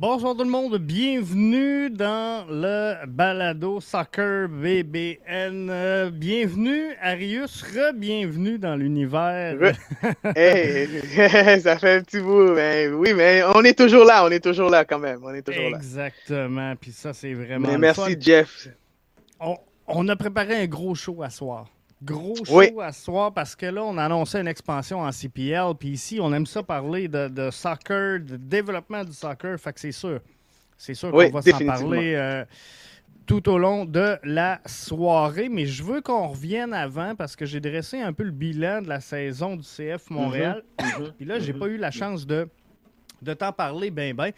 Bonsoir tout le monde, bienvenue dans le balado Soccer BBN. Euh, bienvenue Arius, re-bienvenue dans l'univers. hey, ça fait un petit bout, mais oui, mais on est toujours là, on est toujours là quand même, on est toujours là. Exactement, puis ça c'est vraiment. Mais merci Jeff. On, on a préparé un gros show à soir. Gros show à soir parce que là, on a annoncé une expansion en CPL. Puis ici, on aime ça parler de, de soccer, de développement du soccer. Fait que c'est sûr. C'est sûr qu'on va s'en parler euh, tout au long de la soirée. Mais je veux qu'on revienne avant parce que j'ai dressé un peu le bilan de la saison du CF Montréal. Mhm. Puis là, j'ai pas eu la chance de, de t'en parler ben ben.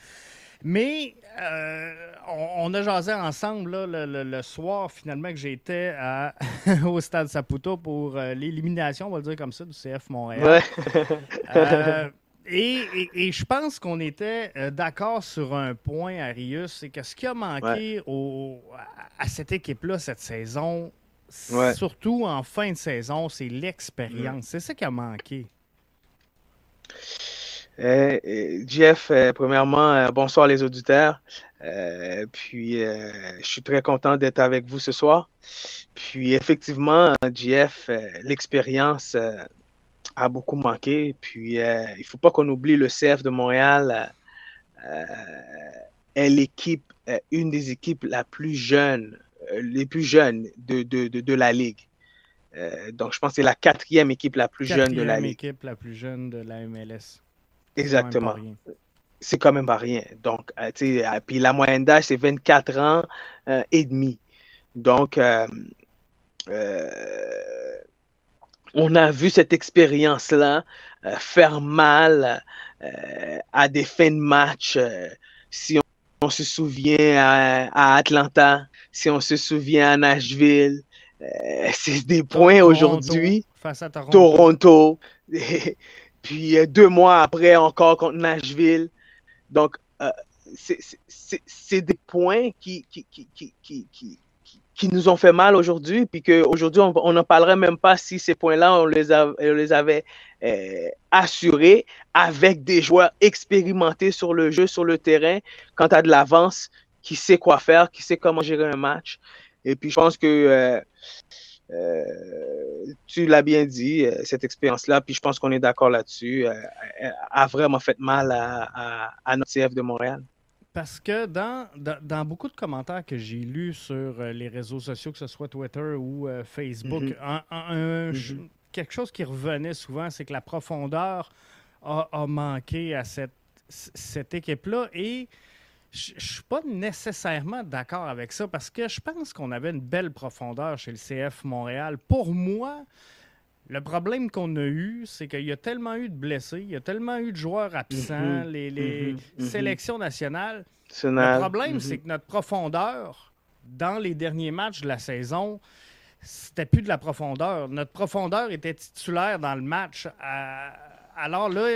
Mais euh, on, on, a jasé ensemble là, le, le, le, soir, finalement, que j'étais au Stade Saputo pour euh, l'élimination, on va le dire comme ça, du CF Montréal. Ouais. euh, et, et, et, je pense qu'on était d'accord sur un point, Arius, c'est que ce qui a manqué ouais. au, à cette équipe-là cette saison, ouais. surtout en fin de saison, c'est l'expérience. C'est ça qui a manqué. Euh, Jeff, euh, premièrement, euh, bonsoir les auditeurs. puis, je suis très content d'être avec vous ce soir. Puis, effectivement, Jeff, l'expérience a beaucoup manqué. Puis, il ne faut pas qu'on oublie le CF de Montréal est l'équipe, une des équipes la plus jeunes, les plus jeunes de, de, de, de la Ligue. donc, je pense que c'est la quatrième équipe la plus quatrième jeune de la Ligue. équipe la plus jeune de la MLS. Exactement. C'est quand même pas rien. Donc, euh, tu sais, puis la moyenne d'âge, c'est 24 ans euh, et demi. Donc, euh, on a vu cette expérience-là faire mal à des fins de match. si on, on, se souvient à, à, Atlanta, si on se souvient à Nashville, c'est des points aujourd'hui. Face à Toronto. Toronto. puis euh, deux mois après encore contre Nashville. Donc, euh, c'est des points qui, qui, qui, qui, qui, qui nous ont fait mal aujourd'hui, puis qu'aujourd'hui, on n'en parlerait même pas si ces points-là, on, les on les avait euh, assurés avec des joueurs expérimentés sur le jeu, sur le terrain, quand tu as de l'avance, qui sait quoi faire, qui sait comment gérer un match. Et puis, je pense que euh, tu l'as bien dit, euh, cette expérience-là, puis je pense qu'on est d'accord là-dessus, euh, a vraiment fait mal à, à, à, notre CF de Montréal. Parce que dans, dans, dans beaucoup de commentaires que j'ai lus sur les réseaux sociaux, que ce soit Twitter ou Facebook, Mhm. mm -hmm. un, un, un, mm -hmm. quelque chose qui revenait souvent, c'est que la profondeur a, a manqué à cette, cette équipe-là. Et je ne suis pas nécessairement d'accord avec ça parce que je pense qu'on avait une belle profondeur chez le CF Montréal. Pour moi, le problème qu'on a eu, c'est qu'il y a tellement eu de blessés, il y a tellement eu de joueurs absents, mm -hmm, les, les mm -hmm, sélections nationales. Le problème, c'est que notre profondeur, dans les derniers matchs de la saison, c'était plus de la profondeur. Notre profondeur était titulaire dans le match. À... Alors là,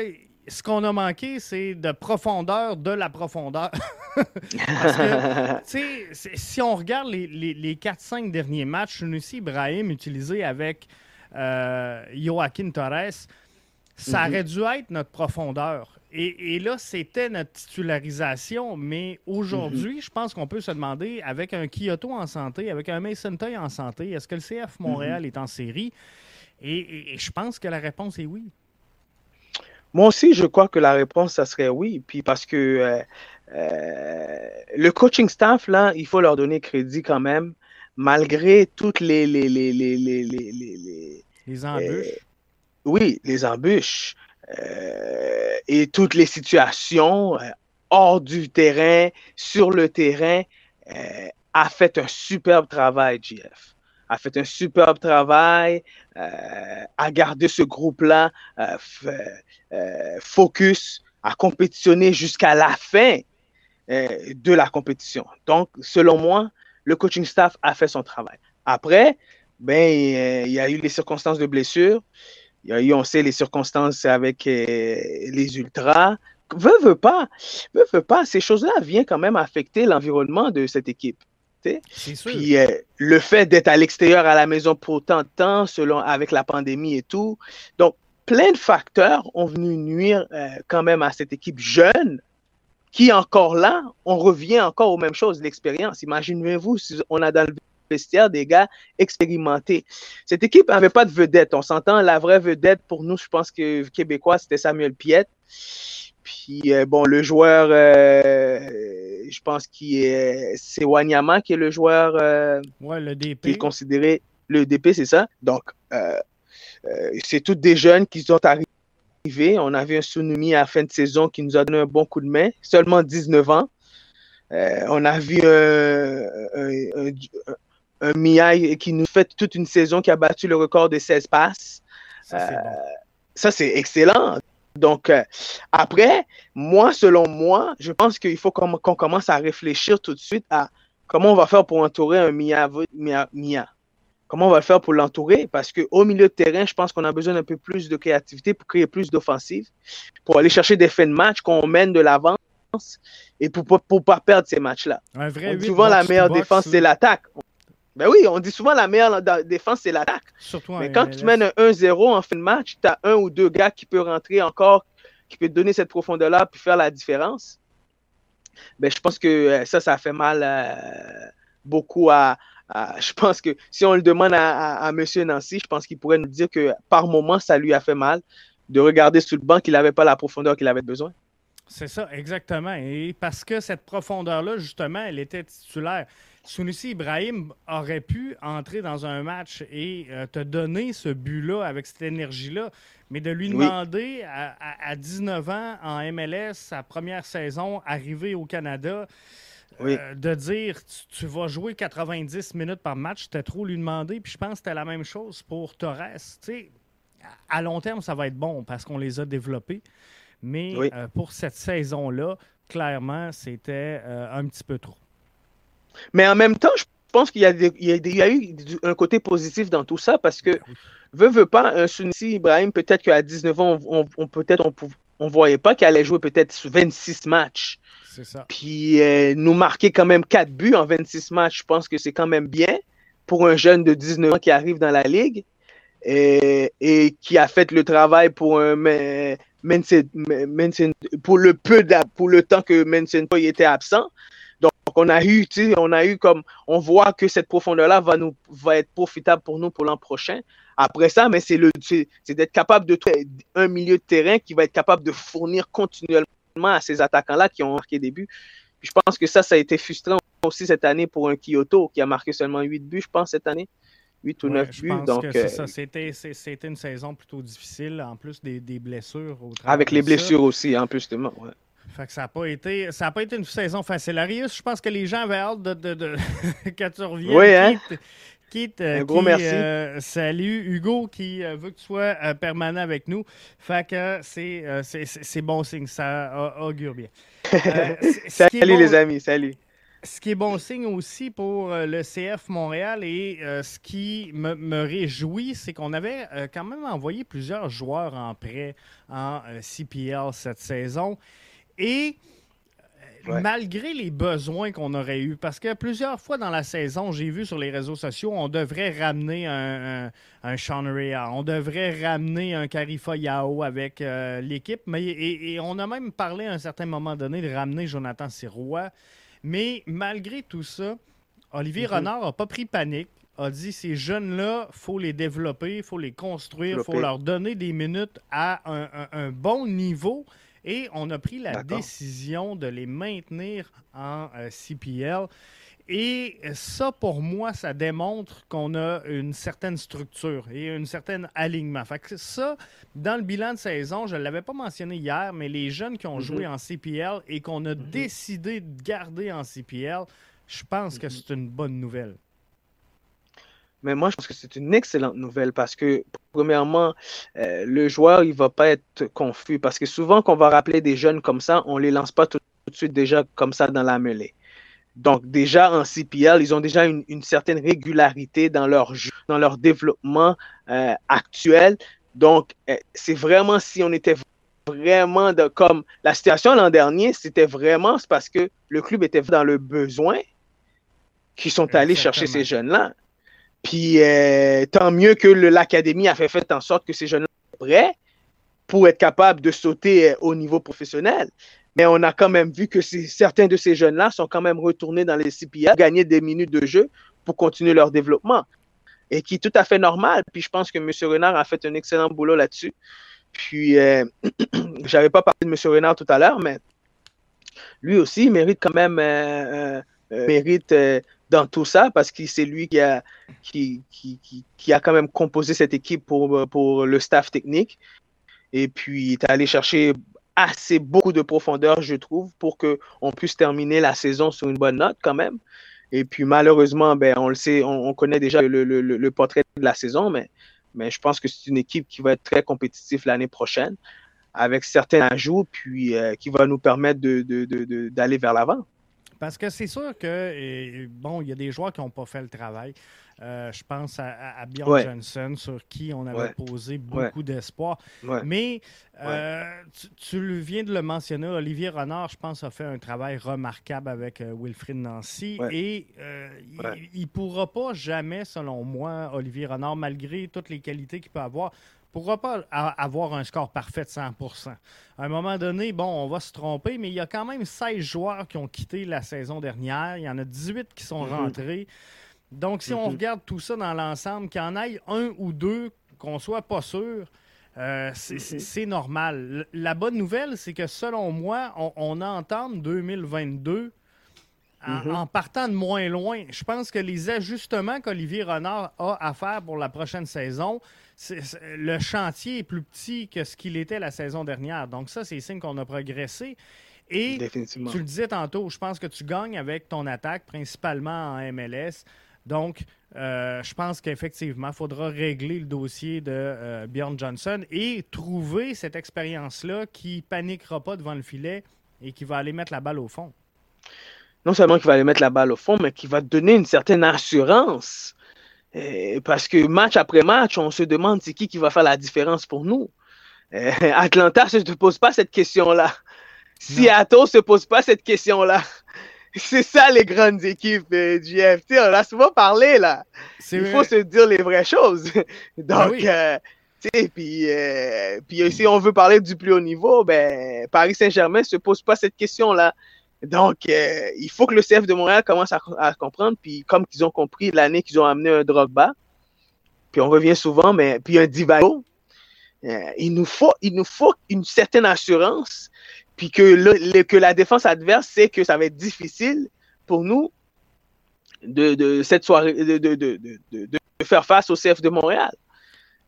ce qu'on a manqué, c'est de profondeur de la profondeur. Parce que, si on regarde les, les, 4-5 derniers matchs, aussi Ibrahim utilisé avec euh, Joaquin Torres, ça mhm. aurait dû être notre profondeur. Et, là, c'était notre titularisation, mais aujourd'hui, mhm. je pense qu'on peut se demander, avec un Kyoto en santé, avec un Mason Toy en santé, est-ce que le CF Montréal mhm. est en série? et, je pense que la réponse est oui. Moi aussi, je crois que la réponse, ça serait oui. Puis parce que euh, euh, le coaching staff, là, il faut leur donner crédit quand même, malgré toutes les. Les, les, les, les, les embûches. Euh, oui, les embûches. et toutes les situations hors du terrain, sur le terrain, a fait un superbe travail, JF a fait un superbe travail, euh, à garder ce groupe-là euh, euh, focus, à compétitionner jusqu'à la fin de la compétition. Donc, selon moi, le coaching staff a fait son travail. Après, ben, il y a eu les circonstances de blessure. Il y a eu, on sait, les circonstances avec les ultras. Veux, veux pas, veux, veux pas, ces choses-là viennent quand même affecter l'environnement de cette équipe. Puis euh, le fait d'être à l'extérieur à la maison pour autant de temps, selon avec la pandémie et tout. Donc, plein de facteurs ont venu nuire euh, quand même à cette équipe jeune qui encore là, on revient encore aux mêmes choses, l'expérience. Imaginez-vous si on a dans le vestiaire des gars expérimentés. Cette équipe n'avait pas de vedette. On s'entend, la vraie vedette pour nous, je pense que Québécois, c'était Samuel Piette. Puis, euh, bon, le joueur, euh, je pense qu'il est, c'est Wanyama qui est le joueur. Euh, le DP. Qui est considéré le DP, c'est ça? Donc, c'est tous des jeunes qui sont arrivés. On avait un Sunumi à la fin de saison qui nous a donné un bon coup de main, seulement 19 ans. on a vu un, un, qui nous fait toute une saison qui a battu le record de 16 passes. Ça, c'est excellent. Donc, euh, après, moi, selon moi, je pense qu'il faut qu'on commence à réfléchir tout de suite à comment on va faire pour entourer un Mia. Mia, Comment on va le faire pour l'entourer? Parce qu'au milieu de terrain, je pense qu'on a besoin d'un peu plus de créativité pour créer plus d'offensive, pour aller chercher des fins de match, qu'on mène de l'avance et pour ne pas perdre ces matchs-là. Souvent, la meilleure défense, c'est l'attaque. Ben oui, on dit souvent la meilleure défense, c'est l'attaque. Mais quand tu mènes un 1-0 en fin de match, tu as un ou deux gars qui peuvent rentrer encore, qui peuvent donner cette profondeur-là, puis faire la différence. Ben, je pense que euh, ça, ça fait mal euh, beaucoup à, Je pense que si on le demande à, M. Nancy, je pense qu'il pourrait nous dire que par moment, ça lui a fait mal de regarder sous le banc qu'il n'avait pas la profondeur qu'il avait besoin. C'est ça, exactement. Et parce que cette profondeur-là, justement, elle était titulaire. Sunusi Ibrahim aurait pu entrer dans un match et euh, te donner ce but-là avec cette énergie-là, mais de lui demander à, 19 ans en MLS, sa première saison, arriver au Canada, euh, de dire tu, vas jouer 90 minutes par match, c'était trop lui demander. Puis je pense que c'était la même chose pour Torres. à long terme, ça va être bon parce qu'on les a développés. Mais euh, pour cette saison-là, clairement, c'était un petit peu trop. Mais en même temps, je pense qu'il y, a eu un côté positif dans tout ça parce que, veut, veut pas, un Sunissi Ibrahim, peut-être qu'à 19 ans, on, peut-être on, voyait pas qu'il allait jouer peut-être 26 matchs. C'est ça. Puis euh, nous marquer quand même 4 buts en 26 matchs, je pense que c'est quand même bien pour un jeune de 19 ans qui arrive dans la ligue et, qui a fait le travail pour un pour le peu pour le temps que Mensen était absent. On a eu, on a eu comme, on voit que cette profondeur-là va nous, va être profitable pour nous pour l'an prochain. Après ça, mais c'est le, c'est d'être capable de trouver un milieu de terrain qui va être capable de fournir continuellement à ces attaquants-là qui ont marqué des buts. je pense que ça, ça a été frustrant aussi cette année pour un Kyoto qui a marqué seulement 8 buts, je pense, cette année. 8 ou 9 buts. donc, euh, C'était, c'était une saison plutôt difficile, en plus des, des blessures. avec les blessures aussi, en plus de moi. Ouais ça n'a pas été ça pas été une saison facile. Arius, je pense que les gens avaient hâte de, de, que tu reviennes. Oui, hein? Un gros merci. Euh, salut Hugo qui euh, veut que tu sois euh, permanent avec nous. Fait que c'est bon signe, ça augure bien. salut les amis, salut. ce qui est bon signe aussi pour euh, le CF Montréal et euh, ce qui me, me réjouit, c'est qu'on avait euh, quand même envoyé plusieurs joueurs en prêt en euh, CPL cette saison. Et euh, Ouais. malgré les besoins qu'on aurait eus, parce que plusieurs fois dans la saison, j'ai vu sur les réseaux sociaux, on devrait ramener un, un, un Sean Rea, on devrait ramener un Karifa Yao avec euh, l'équipe, mais et, et on a même parlé à un certain moment donné de ramener Jonathan Sirois. Mais malgré tout ça, Olivier Renard n'a pas pris panique. A dit ces jeunes-là, faut les développer, faut les construire, faut Développer. leur donner des minutes à un bon niveau. Et on a pris la décision de les maintenir en euh, CPL. Et ça, pour moi, ça démontre qu'on a une certaine structure et un certain alignement. Fait que ça, dans le bilan de saison, je ne l'avais pas mentionné hier, mais les jeunes qui ont joué en CPL et qu'on a décidé de garder en CPL, je pense que c'est une bonne nouvelle. Mais moi, je pense que c'est une excellente nouvelle parce que, premièrement, euh, le joueur, il va pas être confus parce que souvent, qu'on va rappeler des jeunes comme ça, on les lance pas tout, tout de suite déjà comme ça dans la mêlée. Donc, déjà en CPL, ils ont déjà une, une certaine régularité dans leur jeu, dans leur développement euh, actuel. Donc, euh, c'est vraiment si on était vraiment de, comme la situation l'an dernier, c'était vraiment parce que le club était dans le besoin qu'ils sont allés chercher ces jeunes-là. Puis euh, tant mieux que l'académie a fait, en sorte que ces jeunes-là soient prêts pour être capables de sauter euh, au niveau professionnel. Mais on a quand même vu que certains de ces jeunes-là sont quand même retournés dans les CPL, gagner des minutes de jeu pour continuer leur développement. Et qui est tout à fait normal. Puis je pense que M. Renard a fait un excellent boulot là-dessus. Puis, euh, j'avais pas parlé de M. Renard tout à l'heure, mais lui aussi, mérite quand même euh, mérite dans tout ça parce que c'est lui qui a, qui, qui, a quand même composé cette équipe pour, pour le staff technique. Et puis, il est allé chercher assez beaucoup de profondeur, je trouve, pour qu'on puisse terminer la saison sur une bonne note quand même. Et puis, malheureusement, ben, on le sait, on, on connaît déjà le, le, le, portrait de la saison, mais, mais je pense que c'est une équipe qui va être très compétitive l'année prochaine avec certains ajouts, puis euh, qui va nous permettre de, de, de, d'aller vers l'avant. Parce que c'est sûr que, bon, il y a des joueurs qui n'ont pas fait le travail. Euh, je pense à, Bjorn Ouais. Johnson, sur qui on avait Ouais. posé beaucoup d'espoir. Mais euh, tu, viens de le mentionner, Olivier Renard, je pense, a fait un travail remarquable avec euh, Wilfrid Nancy. Et euh, il ne pourra pas jamais, selon moi, Olivier Renard, malgré toutes les qualités qu'il peut avoir, pourra pas avoir un score parfait de 100% À un moment donné, bon, on va se tromper, mais il y a quand même 16 joueurs qui ont quitté la saison dernière. Il y en a 18 qui sont Mhm. rentrés. Donc, si on Mhm. regarde tout ça dans l'ensemble, qu'il y en ait un ou deux qu'on soit pas sûr, euh, c'est c'est- normal. La bonne nouvelle, c'est que selon moi, on, on entame 2022 en, Mhm. en partant de moins loin. Je pense que les ajustements qu'Olivier Renard a à faire pour la prochaine saison, le chantier est plus petit que ce qu'il était la saison dernière. Donc ça, c'est signe qu'on a progressé. Et tu le disais tantôt, je pense que tu gagnes avec ton attaque, principalement en MLS. Donc, euh, je pense qu'effectivement, il faudra régler le dossier de euh, Bjorn Johnson et trouver cette expérience-là qui paniquera pas devant le filet et qui va aller mettre la balle au fond. non seulement qu'il va aller mettre la balle au fond, mais qu'il va donner une certaine assurance. Euh, parce que match après match, on se demande c'est qui qui va faire la différence pour nous. Euh, Atlanta ne se pose pas cette question-là. Seattle ne se pose pas cette question-là. C'est ça les grandes équipes euh, du FT. On a souvent parlé là. Il vrai. faut se dire les vraies choses. Donc, oui. euh, tu sais, puis, euh, puis euh, si on veut parler du plus haut niveau, ben, Paris Saint-Germain ne se pose pas cette question-là. Donc, euh, il faut que le CF de Montréal commence à, à comprendre. Puis, comme ils ont compris l'année qu'ils ont amené un Drogba, puis on revient souvent, mais puis un Divago, euh, il, nous faut, il nous faut une certaine assurance. Puis que, le- le- que la défense adverse sait que ça va être difficile pour nous de, de cette soirée, de, de, de, de, de- de faire face au CF de Montréal.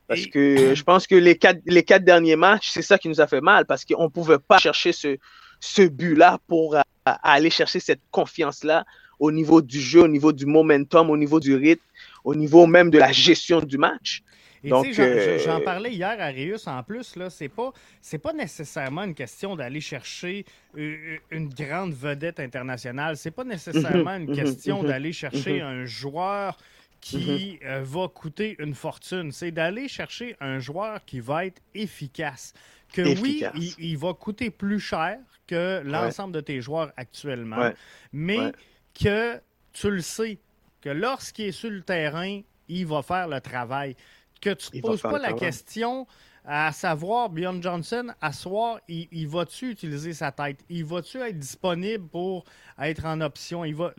Parce Et- que je pense que les quatre, les quatre derniers matchs, c'est ça qui nous a fait mal, parce qu'on ne pouvait pas chercher ce, ce but-là pour euh, aller chercher cette confiance-là au niveau du jeu, au niveau du momentum, au niveau du rythme, au niveau même de la gestion du match. Et tu sais, j'en parlais hier à Rius en plus, là, c'est pas, c'est pas nécessairement une question d'aller chercher une grande vedette internationale. C'est pas nécessairement une question d'aller chercher un joueur qui va coûter une fortune. C'est d'aller chercher un joueur qui va être efficace. Que oui, il, va coûter plus cher que l'ensemble de tes joueurs actuellement, mais que tu le sais, que lorsqu'il est sur le terrain, il va faire le travail. Que tu ne poses pas la question à savoir, Bjorn Johnson, à soir, il, va-tu utiliser sa tête? Il va-tu être disponible pour être en option? Il va,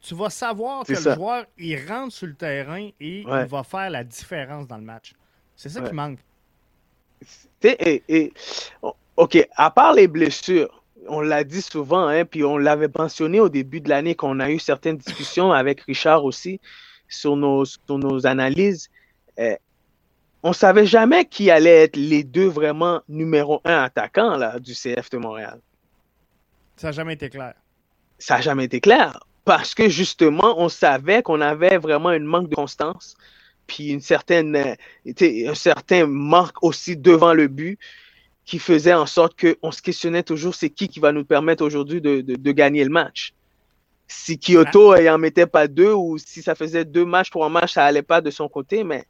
tu, vas savoir que le joueur, il rentre sur le terrain et il va faire la différence dans le match. C'est ça qui manque. Et, OK, à part les blessures, on l'a dit souvent, hein, puis on l'avait mentionné au début de l'année qu'on a eu certaines discussions avec Richard aussi sur nos, nos analyses. Euh, on ne savait jamais qui allait être les deux vraiment numéro un attaquants là, du CF de Montréal. Ça n'a jamais été clair. Ça n'a jamais été clair parce que justement, on savait qu'on avait vraiment un manque de constance, puis une certaine, euh, un certain manque aussi devant le but qui faisait en sorte qu'on se questionnait toujours c'est qui qui va nous permettre aujourd'hui de, gagner le match? Si Kyoto n'en mettait pas deux ou si ça faisait deux matchs pour un match, ça n'allait pas de son côté, mais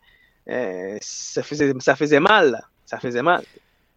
euh, ça, faisait, ça faisait mal. Ça faisait mal.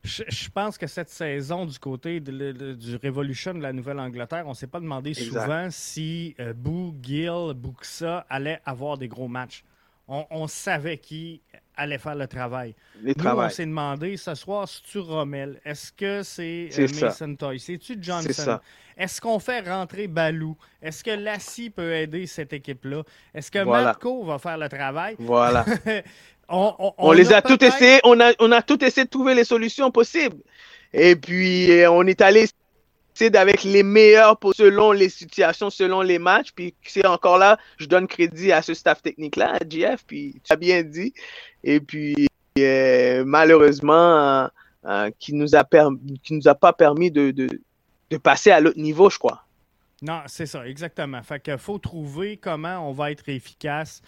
Je, pense que cette saison, du côté du Revolution de la Nouvelle-Angleterre, on ne s'est pas demandé souvent si euh, Boo, Gill, Buxa allaient avoir des gros matchs. On, savait qui allait faire le travail. Nous, on s'est demandé ce soir, c'est-tu Rommel? Est-ce que c'est euh, Mason Toy? C'est-tu Johnson? Est-ce qu'on fait rentrer Balou? Est-ce que Lassie peut aider cette équipe-là? Est-ce que Marco va faire le travail? Voilà. on, les a, tout essayé, on a, on a tout essayé de trouver les solutions possibles. Et puis, euh, on est allé c'est avec les meilleurs pour, selon les situations, selon les matchs. Puis c'est encore là, je donne crédit à ce staff technique-là, à GF, puis tu as bien dit. Et puis euh, malheureusement, euh, euh, qui nous a qui nous a pas permis de, de, de passer à l'autre niveau, je crois. Non, c'est ça, exactement. Fait qu'il faut trouver comment on va être efficace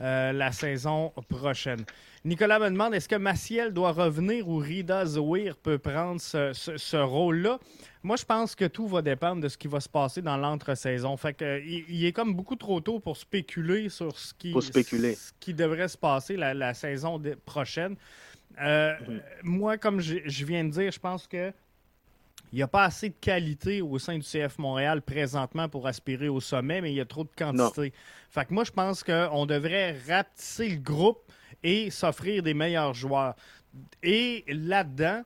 la saison prochaine. Nicolas me demande est-ce que Maciel doit revenir ou Rida Zouir peut prendre ce, ce rôle-là? Moi, je pense que tout va dépendre de ce qui va se passer dans l'entre-saison. Fait que, il, est comme beaucoup trop tôt pour spéculer sur ce qui, Ce qui devrait se passer la, saison prochaine. Euh, mhm. Moi, comme je, viens de dire, je pense que il n'y a pas assez de qualité au sein du CF Montréal présentement pour aspirer au sommet, mais il y a trop de quantité. Fait que moi, je pense qu'on devrait rapetisser le groupe et s'offrir des meilleurs joueurs. Et là-dedans,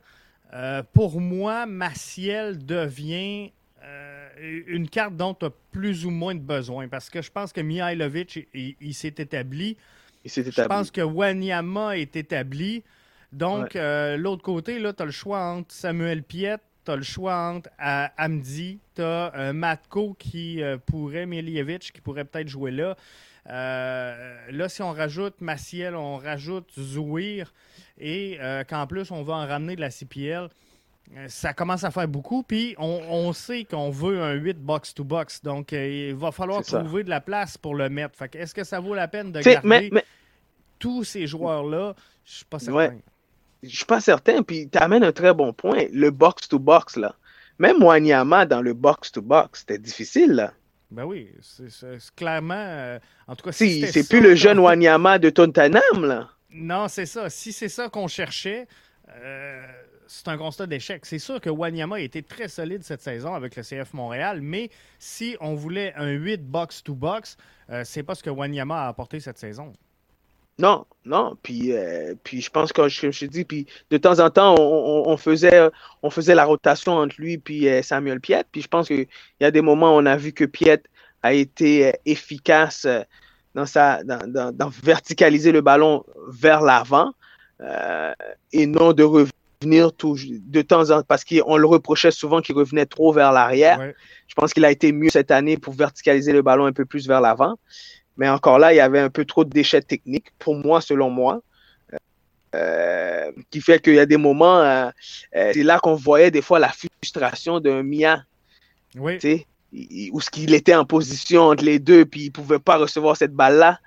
euh, pour moi, Maciel devient euh, une carte dont tu as plus ou moins de besoin parce que je pense que Mihailovic, il, s'est établi. Je pense que Wanyama est établi. Donc, euh, l'autre côté, tu as le choix entre Samuel Piet, tu as le choix entre Amdi, tu as Matko qui pourrait, Miljevic qui pourrait peut-être jouer là. là, si on rajoute Maciel, on rajoute Zouir et euh, qu'en plus, on va en ramener de la CPL. Euh, ça commence à faire beaucoup, puis on, sait qu'on veut un 8 box-to-box, donc euh, il va falloir trouver de la place pour le mettre. Est-ce que ça vaut la peine de garder tous ces joueurs-là? Je suis pas certain. Je suis pas certain, puis tu amènes un très bon point. Le box-to-box, là. Même Wanyama dans le box-to-box, c'était difficile, là. Ben oui, c'est clairement. en tout cas, si c'est plus le jeune Wanyama de Tontanam, là. Non, c'est ça. Si c'est ça qu'on cherchait, euh, c'est un constat d'échec. C'est sûr que Wanyama a été très solide cette saison avec le CF Montréal, mais si on voulait un 8 box-to-box, euh, c'est pas ce que Wanyama a apporté cette saison. Non, non. Puis, euh, puis je pense que je, je dis, puis de temps en temps, on, faisait, on faisait la rotation entre lui et Samuel Piet. Puis je pense qu'il y a des moments où on a vu que Piet a été efficace dans, sa, dans, verticaliser le ballon vers l'avant euh, et non de revenir tout, de temps en temps, parce qu'on le reprochait souvent qu'il revenait trop vers l'arrière. Je pense qu'il a été mieux cette année pour verticaliser le ballon un peu plus vers l'avant. Mais encore là, il y avait un peu trop de déchets techniques, pour moi, selon moi. Euh, qui fait qu'il y a des moments, euh, c'est là qu'on voyait des fois la frustration d'un Mia. Oui où ce qu'il était en position entre les deux, puis il pouvait pas recevoir cette balle-là.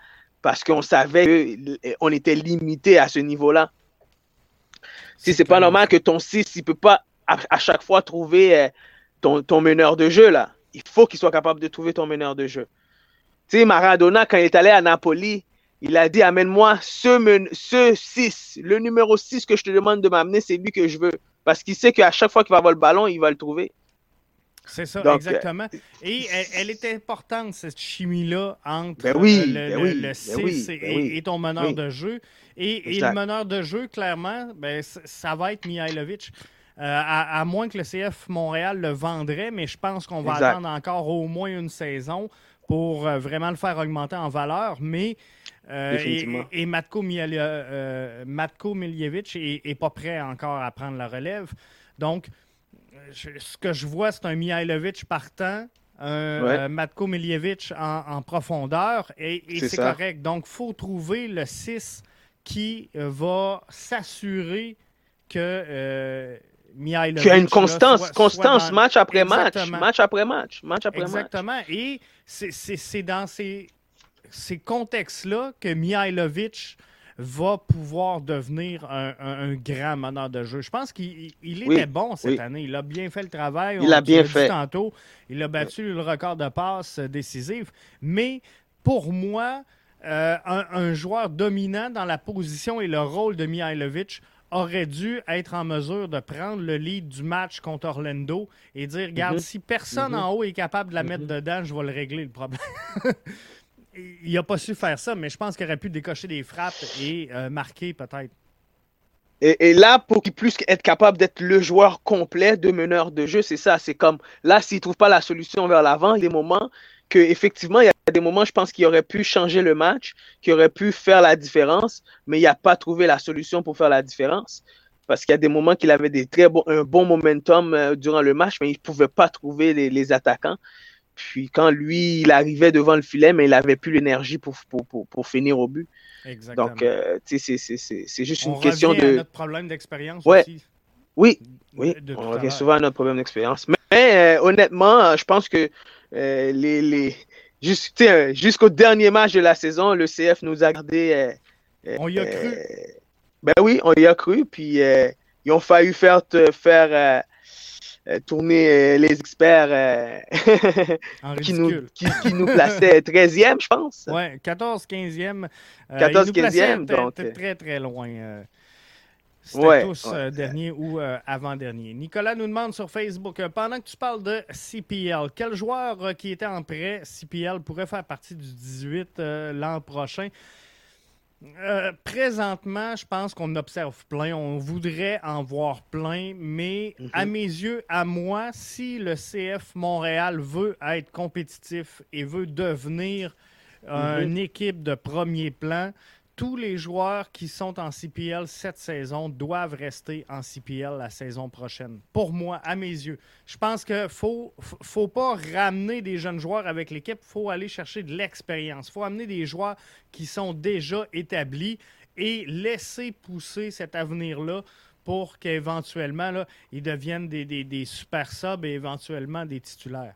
parce qu'on savait qu'on était limité à ce niveau-là. Si c'est pas normal que ton 6, il peut pas à, chaque fois trouver ton, ton, meneur de jeu, là. Il faut qu'il soit capable de trouver ton meneur de jeu. Tu sais, Maradona, quand il est allé à Napoli, il a dit Amène-moi ce, ce 6, le numéro 6 que je te demande de m'amener, c'est lui que je veux. Parce qu'il sait qu'à chaque fois qu'il va avoir le ballon, il va le trouver. C'est ça, exactement. Et elle, est importante, cette chimie-là, entre ben oui, euh, le, 6 ben ben et, ton meneur de jeu. Et, le meneur de jeu, clairement, ben, ça va être Mihailovic. Euh, à, moins que le CF Montréal le vendrait, mais je pense qu'on va attendre encore au moins une saison pour euh, vraiment le faire augmenter en valeur. Mais et, et, Matko, Miljevic n'est pas prêt encore à prendre la relève. Donc, ce que je vois, c'est un Mihailovic partant, un ouais. Matko Miljevic en, profondeur, et, c'est correct. Donc, il faut trouver le 6 qui euh, va s'assurer que euh, Mihailovic... Qu'il y a une constance, constance match après match, match après match, match après Exactement. match. Et c'est dans ces, ces contextes-là que Mihailovic va pouvoir devenir un, grand meneur de jeu. Je pense qu'il était bon cette année. Il a bien fait le travail. Il a bien fait. Tantôt, il a battu le record de passes décisives. Mais pour moi, euh, un, joueur dominant dans la position et le rôle de Mihailovic aurait dû être en mesure de prendre le lead du match contre Orlando et dire, regarde, mhm. si personne mhm. en haut est capable de la mettre mhm. dedans, je vais le régler le problème. il n'a pas su faire ça, mais je pense qu'il aurait pu décocher des frappes et euh, marquer peut-être. Et, là, pour qu'il puisse être capable d'être le joueur complet de meneur de jeu, c'est ça. C'est comme là, s'il ne trouve pas la solution vers l'avant, il y a des moments que effectivement, il y a des moments, je pense qu'il aurait pu changer le match, qu'il aurait pu faire la différence, mais il n'a pas trouvé la solution pour faire la différence. Parce qu'il y a des moments qu'il avait des très bon, un bon momentum euh, durant le match, mais il ne pouvait pas trouver les attaquants. Puis quand lui, il arrivait devant le filet, mais il n'avait plus l'énergie pour, pour, finir au but. Exactement. Donc, euh, c'est juste une question de. À notre problème d'expérience aussi. Oui, oui. on revient souvent à notre problème d'expérience. Mais euh, honnêtement, je pense que euh, les, les... jusqu'au dernier match de la saison, le CF nous a gardé. on y a cru. Ben oui, on y a cru. Puis ils ont failli faire, faire euh, tourner euh, les experts euh, qui, nous, qui, nous plaçaient 13e, je pense. Oui, 14, 15e. 14, 15e, donc. Très, très loin. C'était tous dernier ou avant-dernier. Nicolas nous demande sur Facebook, pendant que tu parles de CPL, quel joueur qui était en prêt CPL pourrait faire partie du 18 l'an prochain? Euh, présentement, je pense qu'on observe plein. On voudrait en voir plein, mais mhm. à mes yeux, à moi, si le CF Montréal veut être compétitif et veut devenir mhm. une équipe de premier plan, tous les joueurs qui sont en CPL cette saison doivent rester en CPL la saison prochaine. Pour moi, à mes yeux. Je pense qu'il ne faut, faut pas ramener des jeunes joueurs avec l'équipe. Il faut aller chercher de l'expérience. Il faut amener des joueurs qui sont déjà établis et laisser pousser cet avenir-là pour qu'éventuellement, ils deviennent des, des, des super subs et éventuellement des titulaires.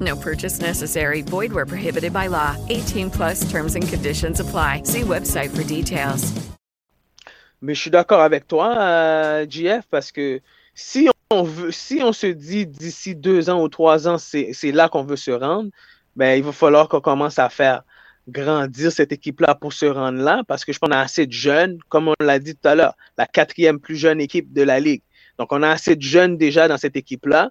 No purchase necessary. Void where prohibited by law. 18 plus terms and conditions apply. See website for details. Mais je suis d'accord avec toi, euh, GF, parce que si on veut, si on se dit d'ici deux ans ou trois ans, c'est là qu'on veut se rendre, ben, il va falloir qu'on commence à faire grandir cette équipe-là pour se rendre là, parce que je pense qu'on a assez de jeunes, comme on l'a dit tout à l'heure, la quatrième plus jeune équipe de la Ligue. Donc, on a assez de jeunes déjà dans cette équipe-là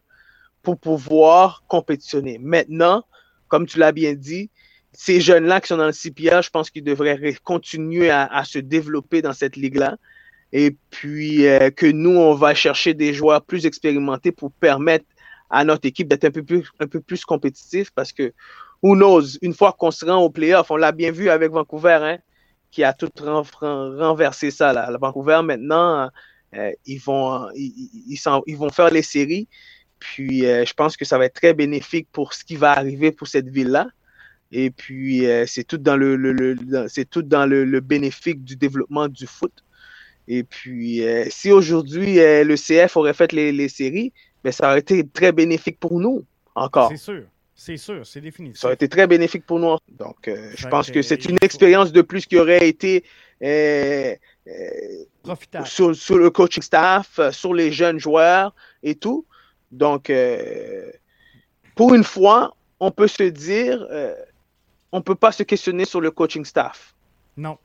pour pouvoir compétitionner. Maintenant, comme tu l'as bien dit, ces jeunes-là qui sont dans le CPA, je pense qu'ils devraient continuer à, se développer dans cette ligue-là. Et puis euh, que nous, on va chercher des joueurs plus expérimentés pour permettre à notre équipe d'être un peu plus, un peu plus compétitif parce que, who knows, une fois qu'on se rend au playoff, on l'a bien vu avec Vancouver, hein, qui a tout renversé ça. Vancouver, maintenant, euh, ils, vont, ils, vont faire les séries. Puis, euh, je pense que ça va être très bénéfique pour ce qui va arriver pour cette ville-là. Et puis, euh, c'est tout dans le, c'est tout dans le, bénéfique du développement du foot. Et puis, si aujourd'hui le CF aurait fait les, les séries, ben, ça aurait été très bénéfique pour nous encore. C'est sûr. C'est sûr, c'est définitif. Ça aurait été très bénéfique pour nous. Donc, euh, je pense que c'est une expérience de plus qui aurait été euh, euh, sur, sur, le coaching staff, sur les jeunes joueurs et tout. Donc, pour une fois, on peut se dire, on ne peut pas se questionner sur le coaching staff. Non.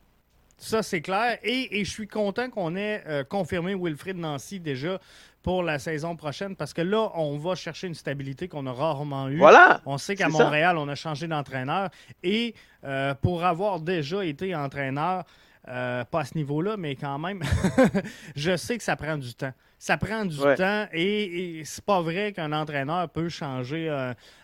Ça, c'est clair. Et, et, je suis content qu'on ait confirmé Wilfrid Nancy déjà pour la saison prochaine parce que là, on va chercher une stabilité qu'on a rarement eue. Voilà. On sait qu'à Montréal, on a changé d'entraîneur et euh, pour avoir déjà été entraîneur, euh, pas à ce niveau-là, mais quand même, je sais que ça prend du temps. Ça prend du temps et, c'est pas vrai qu'un entraîneur peut changer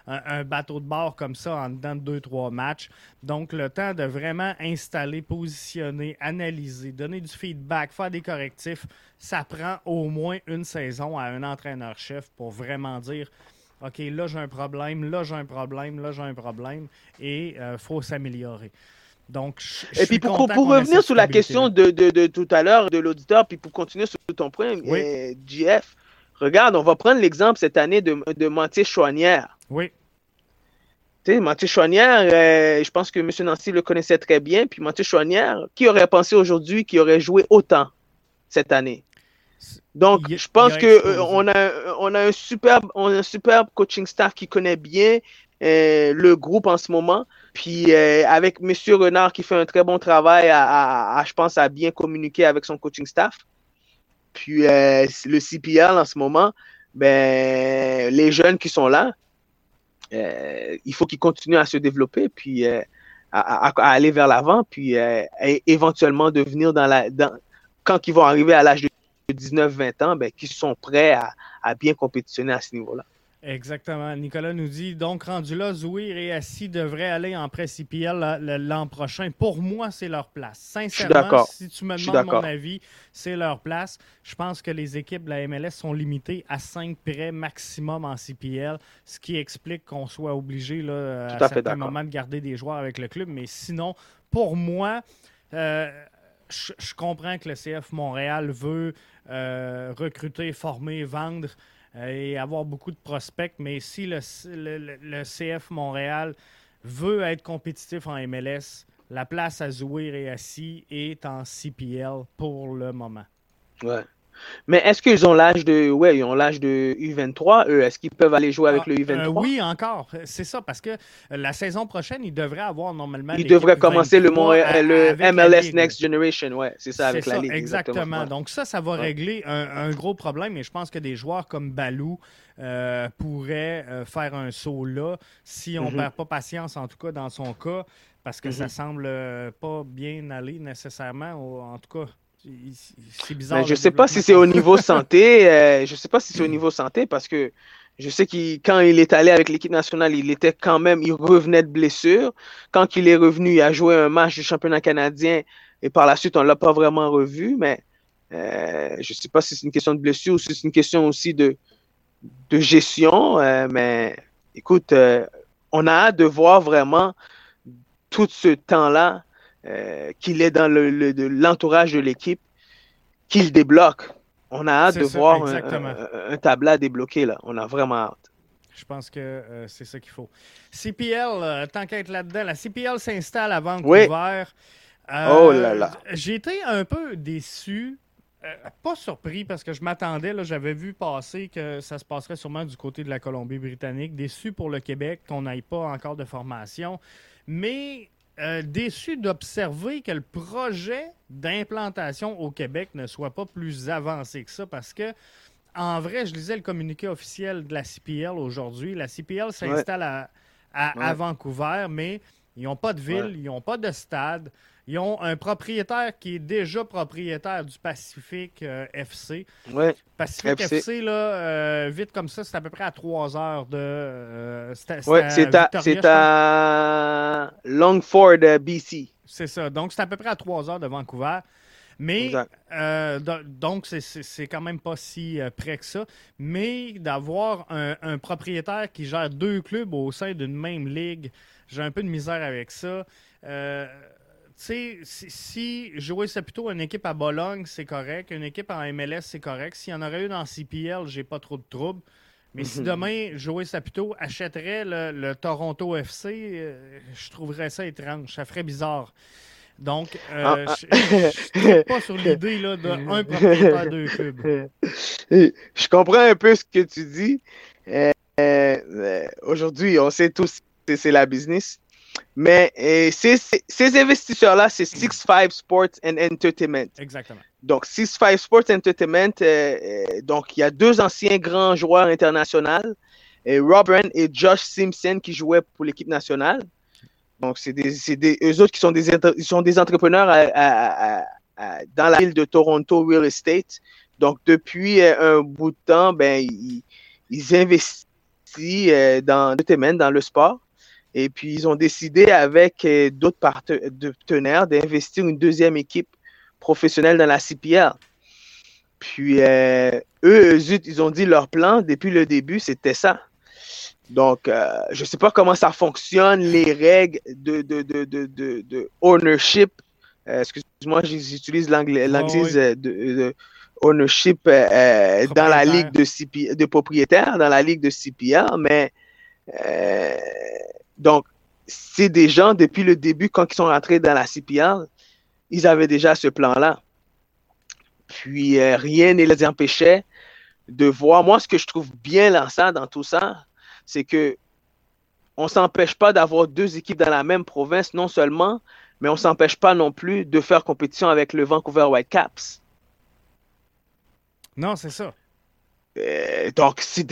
un, bateau de bord comme ça en dedans de deux, trois matchs. Donc, le temps de vraiment installer, positionner, analyser, donner du feedback, faire des correctifs, ça prend au moins une saison à un entraîneur-chef pour vraiment dire OK, là j'ai un problème, là j'ai un problème, là j'ai un problème et il euh, faut s'améliorer. Donc, Et puis pour, revenir sur la question de, tout à l'heure de l'auditeur, puis pour continuer sur ton point, GF, euh, regarde, on va prendre l'exemple cette année de, de Mathieu Chouanière. Oui. Tu sais, Mathieu Chouanière, euh, je pense que M. Nancy le connaissait très bien. Puis Mathieu Chouanière, qui aurait pensé aujourd'hui qu'il aurait joué autant cette année? Donc, je pense qu'on euh, on a, on a un superbe, on a un superbe coaching staff qui connaît bien le groupe en ce moment. Puis euh, avec M. Renard qui fait un très bon travail, à, je pense, à bien communiquer avec son coaching staff. Puis euh, le CPL en ce moment, ben, les jeunes qui sont là, euh, il faut qu'ils continuent à se développer, puis à, aller vers l'avant, puis éventuellement devenir dans la. quand ils vont arriver à l'âge de 19-20 ans, ben, qu'ils sont prêts à bien compétitionner à ce niveau-là. Exactement. Nicolas nous dit donc rendu là, Zouir et Assis devraient aller en presse IPL l'an prochain. Pour moi, c'est leur place. Sincèrement, si tu me demandes mon avis, c'est leur place. Je pense que les équipes de la MLS sont limitées à 5 prêts maximum en CPL, ce qui explique qu'on soit obligé là, à, certains moments de garder des joueurs avec le club. Mais sinon, pour moi, euh, je, comprends que le CF Montréal veut euh, recruter, former, vendre. Euh, et avoir beaucoup de prospects. Mais si le, CF Montréal veut être compétitif en MLS, la place à Zouir et assis est en CPL pour le moment. Ouais. Mais est-ce qu'ils ont l'âge de. Ouais, ils ont l'âge de U23, eux? Est-ce qu'ils peuvent aller jouer avec ah, le U23? Euh, oui, encore. C'est ça, parce que la saison prochaine, ils devraient avoir normalement. Ils devraient commencer le, le MLS Next Generation, ouais, c'est ça, avec la Ligue. Exactement. Donc, ça, ça va régler un, gros problème. Et je pense que des joueurs comme Balou euh, pourraient euh, faire un saut là si on ne mm-hmm. perd pas patience, en tout cas dans son cas, parce que ça mm-hmm. semble pas bien aller nécessairement, en tout cas c'est bizarre. je sais pas si c'est au niveau santé. Euh, je sais pas si c'est au niveau santé parce que je sais qu'il quand il est allé avec l'équipe nationale, il était quand même, il revenait de blessure. Quand il est revenu, il a joué un match du championnat canadien et par la suite, on l'a pas vraiment revu. Mais euh, je sais pas si c'est une question de blessure ou si c'est une question aussi de, de gestion. Euh, mais écoute, on a hâte de voir vraiment tout ce temps-là euh, qu'il est dans l'entourage de l'équipe, qu'il débloque. On a hâte de voir un, un, tableau débloqué. Là. On a vraiment hâte. Je pense que euh, c'est ça qu'il faut. CPL, euh, tant qu'à être là-dedans, la CPL s'installe à Vancouver. oh là là. J'ai été un peu déçu. pas surpris parce que je m'attendais, j'avais vu passer que ça se passerait sûrement du côté de la Colombie-Britannique. Déçu pour le Québec qu'on n'aille pas encore de formation. Mais euh, déçu d'observer que le projet d'implantation au Québec ne soit pas plus avancé que ça parce que en vrai, je lisais le communiqué officiel de la CPL aujourd'hui. La CPL s'installe à, à, Vancouver, mais ils n'ont pas de ville, ils n'ont pas de stade. Ils ont un propriétaire qui est déjà propriétaire du Pacifique euh, FC. Ouais. Pacifique FC, là, euh, vite comme ça, c'est à peu près à 3 heures de. Euh, c'est à, Longford, BC. C'est ça. Donc, c'est à peu près à 3 heures de Vancouver. Mais donc, c'est quand même pas si près que ça. Mais d'avoir un, un, propriétaire qui gère deux clubs au sein d'une même ligue, j'ai un peu de misère avec ça. Euh, sais, si, si jouer plutôt une équipe à Bologne, c'est correct. Une équipe en MLS, c'est correct. S'il y en aurait eu dans CPL, j'ai pas trop de troubles. Mais si mhm. demain, Joey Saputo achèterait le, Toronto FC, euh, je trouverais ça étrange. Ça ferait bizarre. Donc, euh, ah, ah. je ne suis pas sur l'idée d'un propriétaire de clubs. Je comprends un peu ce que tu dis. Euh, aujourd'hui, on sait tous que c'est la business. Mais ces, ces investisseurs-là, c'est Six Five Sports and Entertainment. Exactement. Donc, Six Five Sports Entertainment, euh, euh, donc il y a deux anciens grands joueurs internationaux, et Robin et Josh Simpson qui jouaient pour l'équipe nationale. Donc, c'est des, des, eux autres qui sont des, ils sont des entrepreneurs dans la ville de Toronto Real Estate. Donc, depuis euh, un bout de temps, ben, ils, ils investissent dans, dans le sport. Et puis, ils ont décidé avec euh, d'autres partenaires d'investir une deuxième équipe professionnelle dans la CPL. Puis, euh, eux, ils ont dit leur plan depuis le début, c'était ça. Donc, euh, je ne sais pas comment ça fonctionne, les règles de, de, ownership. Excuse-moi, j'utilise l'anglais, de, ownership dans la ligue de, de propriétaires, dans la ligue de CPL, mais donc, c'est des gens, depuis le début, quand ils sont rentrés dans la CPL, ils avaient déjà ce plan-là. Puis, euh, rien ne les empêchait de voir. Moi, ce que je trouve bien lancé dans tout ça, c'est que on ne s'empêche pas d'avoir deux équipes dans la même province, non seulement, mais on ne s'empêche pas non plus de faire compétition avec le Vancouver Whitecaps. Non, c'est ça. Euh, donc, c'est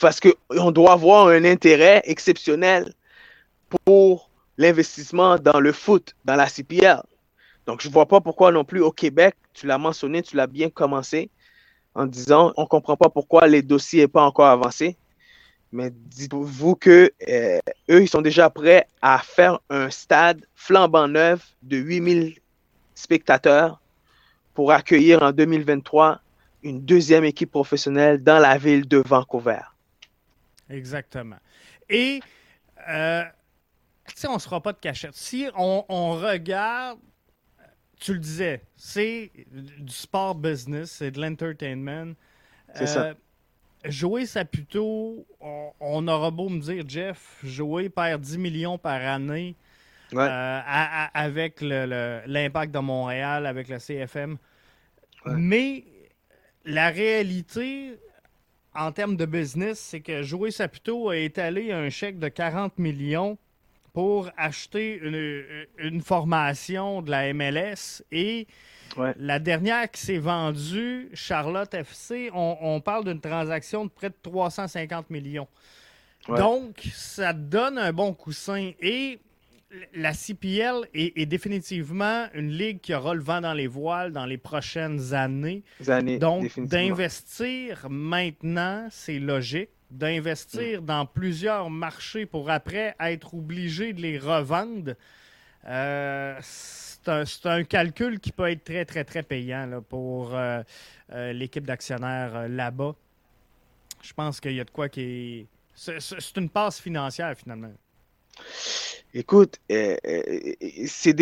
parce qu'on doit avoir un intérêt exceptionnel pour l'investissement dans le foot, dans la CPL. Donc, je ne vois pas pourquoi non plus au Québec, tu l'as mentionné, tu l'as bien commencé en disant on ne comprend pas pourquoi les dossiers n'ont pas encore avancé. Mais dites-vous que euh, eux, ils sont déjà prêts à faire un stade flambant neuf de 8000 spectateurs pour accueillir en 2023 une deuxième équipe professionnelle dans la ville de Vancouver. Exactement. Et euh, on ne se fera pas de cachette. Si on, regarde, tu le disais, c'est du sport business, c'est de l'entertainment. C'est ça. Euh, jouer ça plutôt, on, aura beau me dire, Jeff, jouer perd 10 millions par année euh, avec l'impact de Montréal, avec le CFM. Mais la réalité, en termes de business, c'est que jouer Saputo a étalé un chèque de 40 millions pour acheter une, formation de la MLS et la dernière qui s'est vendue, Charlotte FC, on, parle d'une transaction de près de 350 millions. Donc, ça donne un bon coussin et la CPL est, définitivement une ligue qui aura le vent dans les voiles dans les prochaines années. années Donc, d'investir maintenant, c'est logique d'investir dans plusieurs marchés pour après être obligé de les revendre, euh, c'est un, calcul qui peut être très, très, très payant pour euh, euh, l'équipe d'actionnaires là-bas. Je pense qu'il y a de quoi qui est. C'est une passe financière, finalement. Écoute, c'est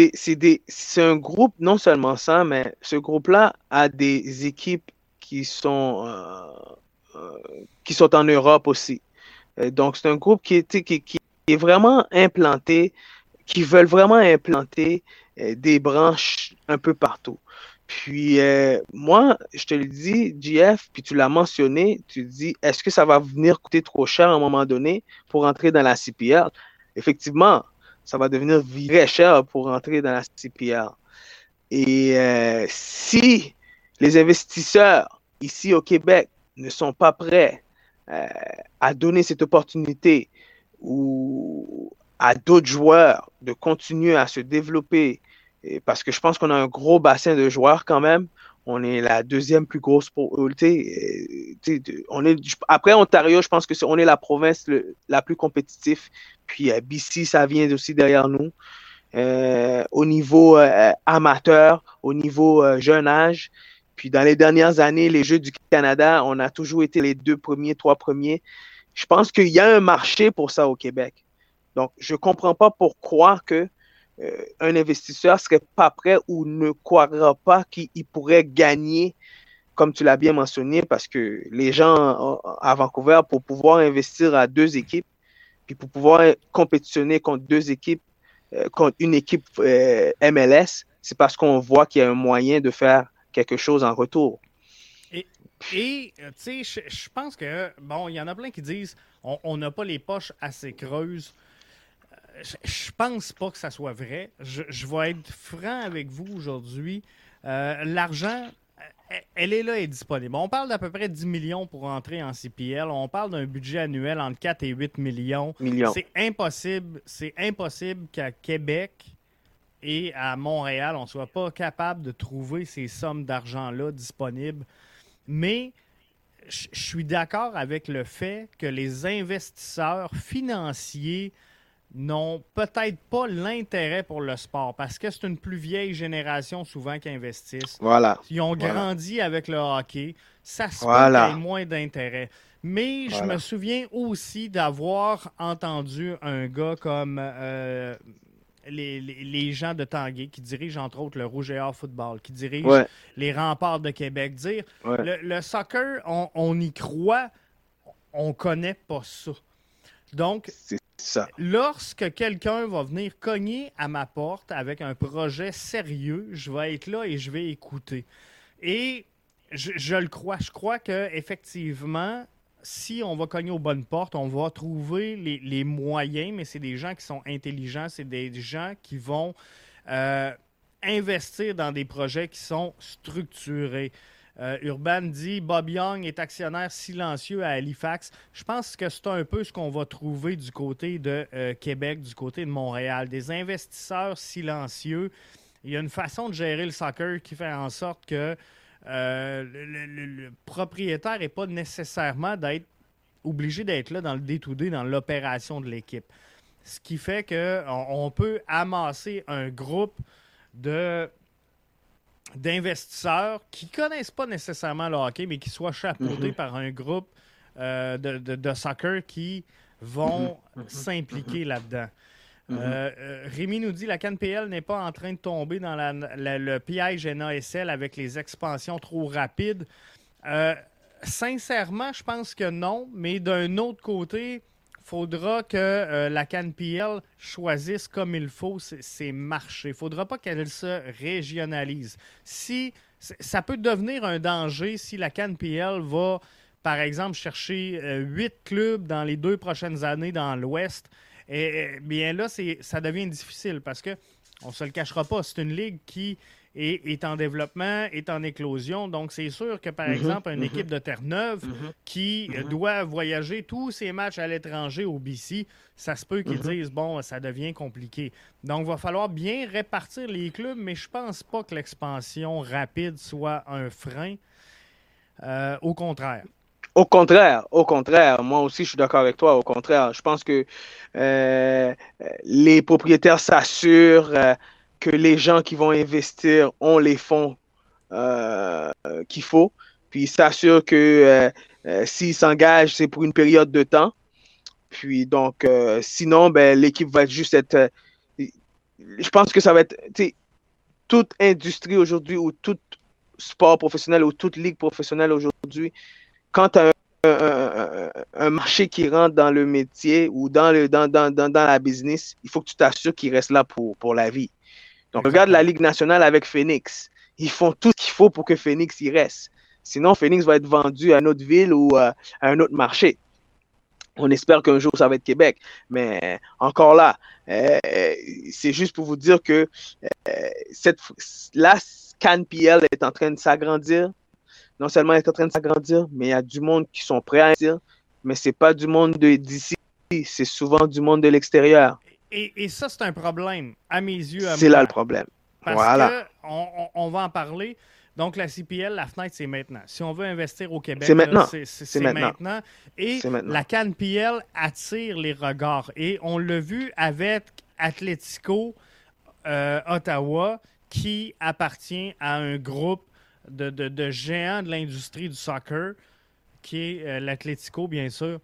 un groupe, non seulement ça, mais ce groupe-là a des équipes qui sont qui sont en Europe aussi. Euh, donc, c'est un groupe qui est, vraiment implanté, qui veulent vraiment implanter euh, des branches un peu partout. Puis euh, moi, je te le dis, JF, puis tu l'as mentionné, tu dis, est-ce que ça va venir coûter trop cher à un moment donné pour entrer dans la CPL? Effectivement, ça va devenir très cher pour entrer dans la CPL. Et si les investisseurs ici au Québec ne sont pas prêts euh, à donner cette opportunité ou à d'autres joueurs de continuer à se développer, parce que je pense qu'on a un gros bassin de joueurs quand même. On est la deuxième plus grosse. Est, après Ontario, je pense que on est la province la plus compétitive. Puis BC, ça vient aussi derrière nous. Euh, au niveau euh, amateur, au niveau euh, jeune âge. Puis dans les dernières années, les Jeux du Canada, on a toujours été les deux premiers, trois premiers. Je pense qu'il y a un marché pour ça au Québec. Donc, je ne comprends pas pourquoi que un investisseur serait pas prêt ou ne croira pas qu'il pourrait gagner, comme tu l'as bien mentionné, parce que les gens à Vancouver, pour pouvoir investir à deux équipes, puis pour pouvoir compétitionner contre deux équipes euh, contre une équipe euh, MLS, c'est parce qu'on voit qu'il y a un moyen de faire quelque chose en retour. Et, euh, tu sais, je pense que, bon, il y en a plein qui disent on n'a pas les poches assez creuses. Je pense pas que ça soit vrai. Je, vais être franc avec vous aujourd'hui. L'argent, elle est là et disponible. On parle d'à peu près 10 millions pour entrer en CPL. On parle d'un budget annuel entre 4 et 8 millions. C'est impossible, c'est impossible qu'à Québec et à Montréal, on ne soit pas capable de trouver ces sommes d'argent-là disponibles. Mais je suis d'accord avec le fait que les investisseurs financiers n'ont peut-être pas l'intérêt pour le sport parce que c'est une plus vieille génération souvent qui investissent. Voilà. Ils ont grandi avec le hockey. Ça se voilà. moins d'intérêt. Mais je me souviens aussi d'avoir entendu un gars comme euh, les, gens de Tanguay qui dirigent entre autres le Rouge et Or Football, qui dirigent les remparts de Québec, dire le, soccer, on, on y croit, on connaît pas ça. Donc, Lorsque quelqu'un va venir cogner à ma porte avec un projet sérieux, je vais être là et je vais écouter. Et je, le crois. Je crois que effectivement, si on va cogner aux bonnes portes, on va trouver les, moyens, mais c'est des gens qui sont intelligents, c'est des gens qui vont euh, investir dans des projets qui sont structurés. Euh, Urban dit Bob Young est actionnaire silencieux à Halifax. Je pense que c'est un peu ce qu'on va trouver du côté de euh, Québec, du côté de Montréal. Des investisseurs silencieux. Il y a une façon de gérer le soccer qui fait en sorte que euh, le, propriétaire n'est pas nécessairement d'être obligé d'être là dans le D2D, dans l'opération de l'équipe. Ce qui fait qu'on on peut amasser un groupe de d'investisseurs qui connaissent pas nécessairement le hockey, mais qui soient chapeautés mhm. par un groupe euh, de, soccer qui vont mhm. Mhm. s'impliquer là-dedans. Euh, euh, Rémi nous dit la CanPL n'est pas en train de tomber dans le piège NASL avec les expansions trop rapides. sincèrement, je pense que non, mais d'un autre côté, faudra que euh, la CanPL choisisse comme il faut ses, marchés. Il ne faudra pas qu'elle se régionalise. Si ça peut devenir un danger si la CanPL va, par exemple, chercher euh, huit clubs dans les deux prochaines années dans l'Ouest. Et, bien là, ça devient difficile parce que on se le cachera pas, c'est une ligue qui est en développement, est en éclosion. Donc, c'est sûr que, par mhm, exemple, une mhm. équipe de Terre-Neuve mhm, qui doit voyager tous ses matchs à l'étranger au BC, ça se peut qu'ils disent, bon, ça devient compliqué. Donc, il va falloir bien répartir les clubs, mais je pense pas que l'expansion rapide soit un frein. Euh, au contraire. Au contraire, au contraire. Moi aussi, je suis d'accord avec toi. Au contraire, je pense que euh, les propriétaires s'assurent euh, que les gens qui vont investir ont les fonds euh, qu'il faut, puis s'assurent que s'ils s'engagent, c'est pour une période de temps. Puis donc, sinon, ben, l'équipe va juste être. je pense que ça va être. Toute industrie aujourd'hui ou tout sport professionnel ou toute ligue professionnelle aujourd'hui, quand tu as un, marché qui rentre dans le métier ou dans, le, dans, dans, dans, dans la business, il faut que tu t'assures qu'il reste là pour, pour la vie. Donc, regarde la Ligue nationale avec Phoenix. Ils font tout ce qu'il faut pour que Phoenix y reste. Sinon, Phoenix va être vendu à une autre ville ou euh, à un autre marché. On espère qu'un jour, ça va être Québec. Mais encore là, euh, c'est juste pour vous dire que euh, cette, la CanPL est en train de s'agrandir. Non seulement est en train de s'agrandir, mais il y a du monde qui sont prêts à investir, mais c'est pas du monde d'ici, c'est souvent du monde de l'extérieur. Et, et, ça, c'est un problème, à mes yeux. C'est là le problème. Parce voilà. que, on, va en parler. Donc, la CPL, la fenêtre, c'est maintenant. Si on veut investir au Québec, c'est maintenant. C'est maintenant. maintenant. Et maintenant. la CanPL attire les regards. Et on l'a vu avec Atletico euh, Ottawa, qui appartient à un groupe de, de, de géants de l'industrie du soccer, qui est euh, l'Atletico, bien sûr,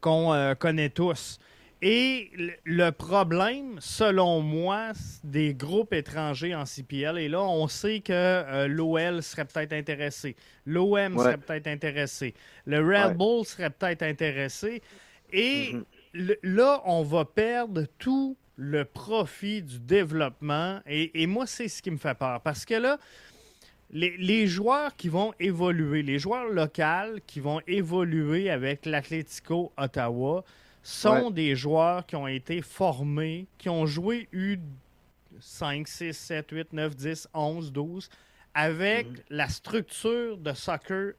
qu'on euh, connaît tous. Et le problème, selon moi, des groupes étrangers en CPL, et là, on sait que euh, l'OL serait peut-être intéressé, l'OM ouais. serait peut-être intéressé, le Red Ouais. Bull serait peut-être intéressé, et Mhm. le- là, on va perdre tout le profit du développement, et, et moi, c'est ce qui me fait peur, parce que là, les, les joueurs qui vont évoluer, les joueurs locaux qui vont évoluer avec l'Atlético Ottawa, sont Ouais. des joueurs qui ont été formés, qui ont joué U 5, 6, 7, 8, 9, 10, 11, 12, avec Mhm. la structure de soccer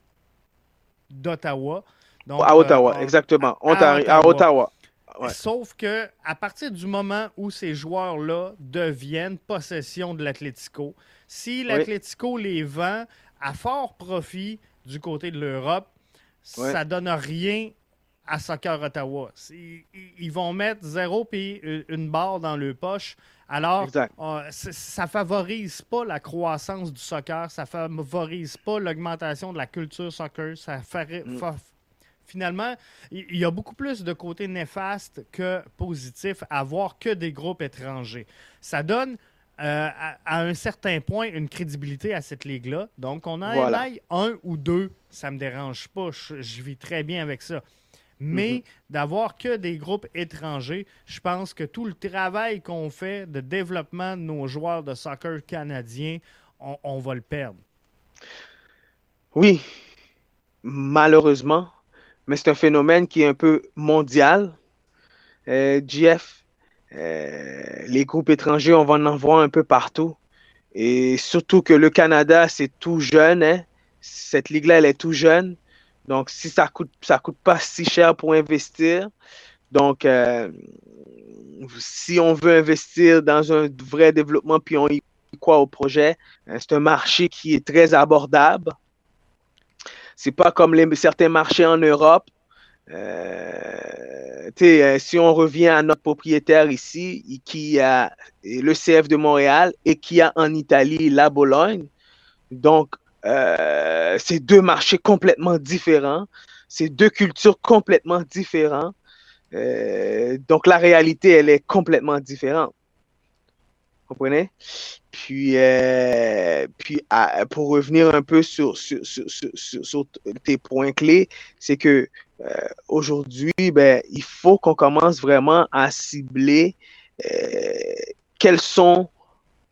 d'Ottawa. À Ottawa, euh, exactement. à Ottawa. Ouais. Sauf que à partir du moment où ces joueurs-là deviennent possession de l'Atlético, si l'Atlético les vend à fort profit du côté de l'Europe, Ouais. ça donne rien à Soccer Ottawa. Ils, ils vont mettre zéro puis une barre dans le poche. Alors, euh, ça favorise pas la croissance du soccer, ça favorise pas l'augmentation de la culture soccer, ça fait, Mm. fa- finalement, il il y a beaucoup plus de côtés néfastes que positifs à voir que des groupes étrangers. Ça donne euh, à, à un certain point une crédibilité à cette ligue-là. Donc, on en Voilà. aille un ou deux, ça me dérange pas. Je, je vis très bien avec ça. Mais Mhm. d'avoir que des groupes étrangers, je pense que tout le travail qu'on fait de développement de nos joueurs de soccer canadiens, on, on va le perdre. Oui, malheureusement, mais c'est un phénomène qui est un peu mondial. Euh, GF, euh, les groupes étrangers, on va en voir un peu partout. Et surtout que le Canada, c'est tout jeune. hein. Cette ligue-là, elle est tout jeune. Donc, si ça coûte, ça coûte pas si cher pour investir. Donc, euh, si on veut investir dans un vrai développement, puis on y croit au projet, euh, c'est un marché qui est très abordable. C'est pas comme certains marchés en Europe. Euh, euh, si on revient à notre propriétaire ici, qui a le CF de Montréal et qui a en Italie la Bologne. Donc, euh, c'est deux marchés complètement différents. C'est deux cultures complètement différentes. Euh, donc, la réalité, elle est complètement différente. Vous comprenez? Puis, euh, puis à- pour revenir un peu sur, sur, sur, sur- sur- sur tes points clés, c'est que euh, aujourd'hui, ben, il faut qu'on commence vraiment à cibler euh, quels sont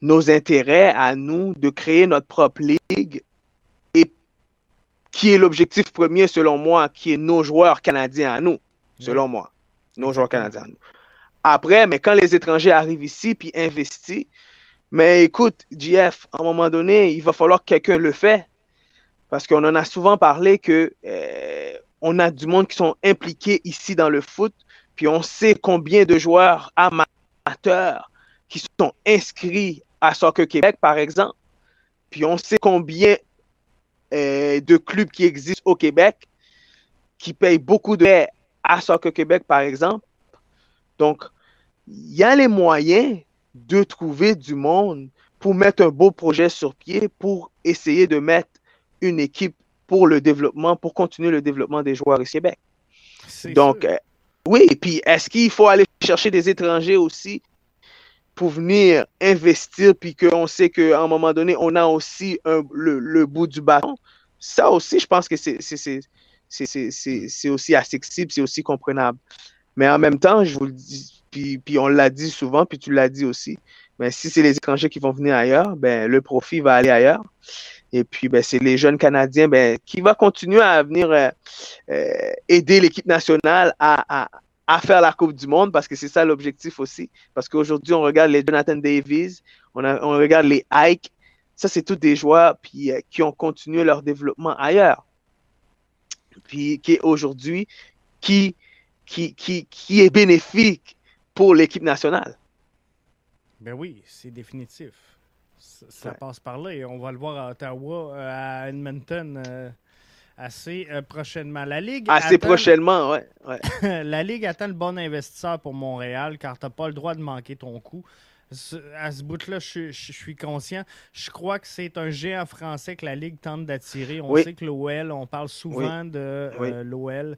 nos intérêts à nous de créer notre propre ligue et qui est l'objectif premier selon moi, qui est nos joueurs canadiens à nous, selon moi, nos joueurs canadiens à nous. Après, mais quand les étrangers arrivent ici puis investissent, mais écoute, JF, à un moment donné, il va falloir que quelqu'un le fait. Parce qu'on en a souvent parlé que euh, on a du monde qui sont impliqués ici dans le foot, puis on sait combien de joueurs amateurs qui sont inscrits à Soccer Québec, par exemple. Puis on sait combien euh, de clubs qui existent au Québec qui payent beaucoup de à Soccer Québec, par exemple. Donc, il y a les moyens de trouver du monde pour mettre un beau projet sur pied, pour essayer de mettre une équipe pour le développement, pour continuer le développement des joueurs au Québec. Donc, euh, oui, et puis est-ce qu'il faut aller chercher des étrangers aussi pour venir investir, puis qu'on sait qu'à un moment donné, on a aussi un- le, le bout du bâton? Ça aussi, je pense que c'est aussi accessible, c'est aussi comprenable. Mais en même temps, je vous le dis, puis, puis on l'a dit souvent, puis tu l'as dit aussi, ben, si c'est les étrangers qui vont venir ailleurs, ben, le profit va aller ailleurs. Et puis, ben, c'est les jeunes Canadiens ben, qui vont continuer à venir euh, euh, aider l'équipe nationale à, à, à faire la Coupe du Monde, parce que c'est ça l'objectif aussi. Parce qu'aujourd'hui, on regarde les Jonathan Davis, on, a- on regarde les Ike, ça, c'est tous des joueurs puis, euh, qui ont continué leur développement ailleurs. Puis qui aujourd'hui, qui, qui, qui, qui est bénéfique pour l'équipe nationale. Ben oui, c'est définitif. Ça, ça passe par là et on va le voir à Ottawa, euh, à Edmonton euh, assez euh, prochainement. La Ligue Assez attend- prochainement, ouais. ouais. la Ligue attend le bon investisseur pour Montréal car tu n'as pas le droit de manquer ton coup. À ce bout-là, je, je- je suis conscient. Je crois que c'est un géant français que la Ligue tente d'attirer. On Oui. sait que l'OL, on parle souvent de euh, Oui. l'OL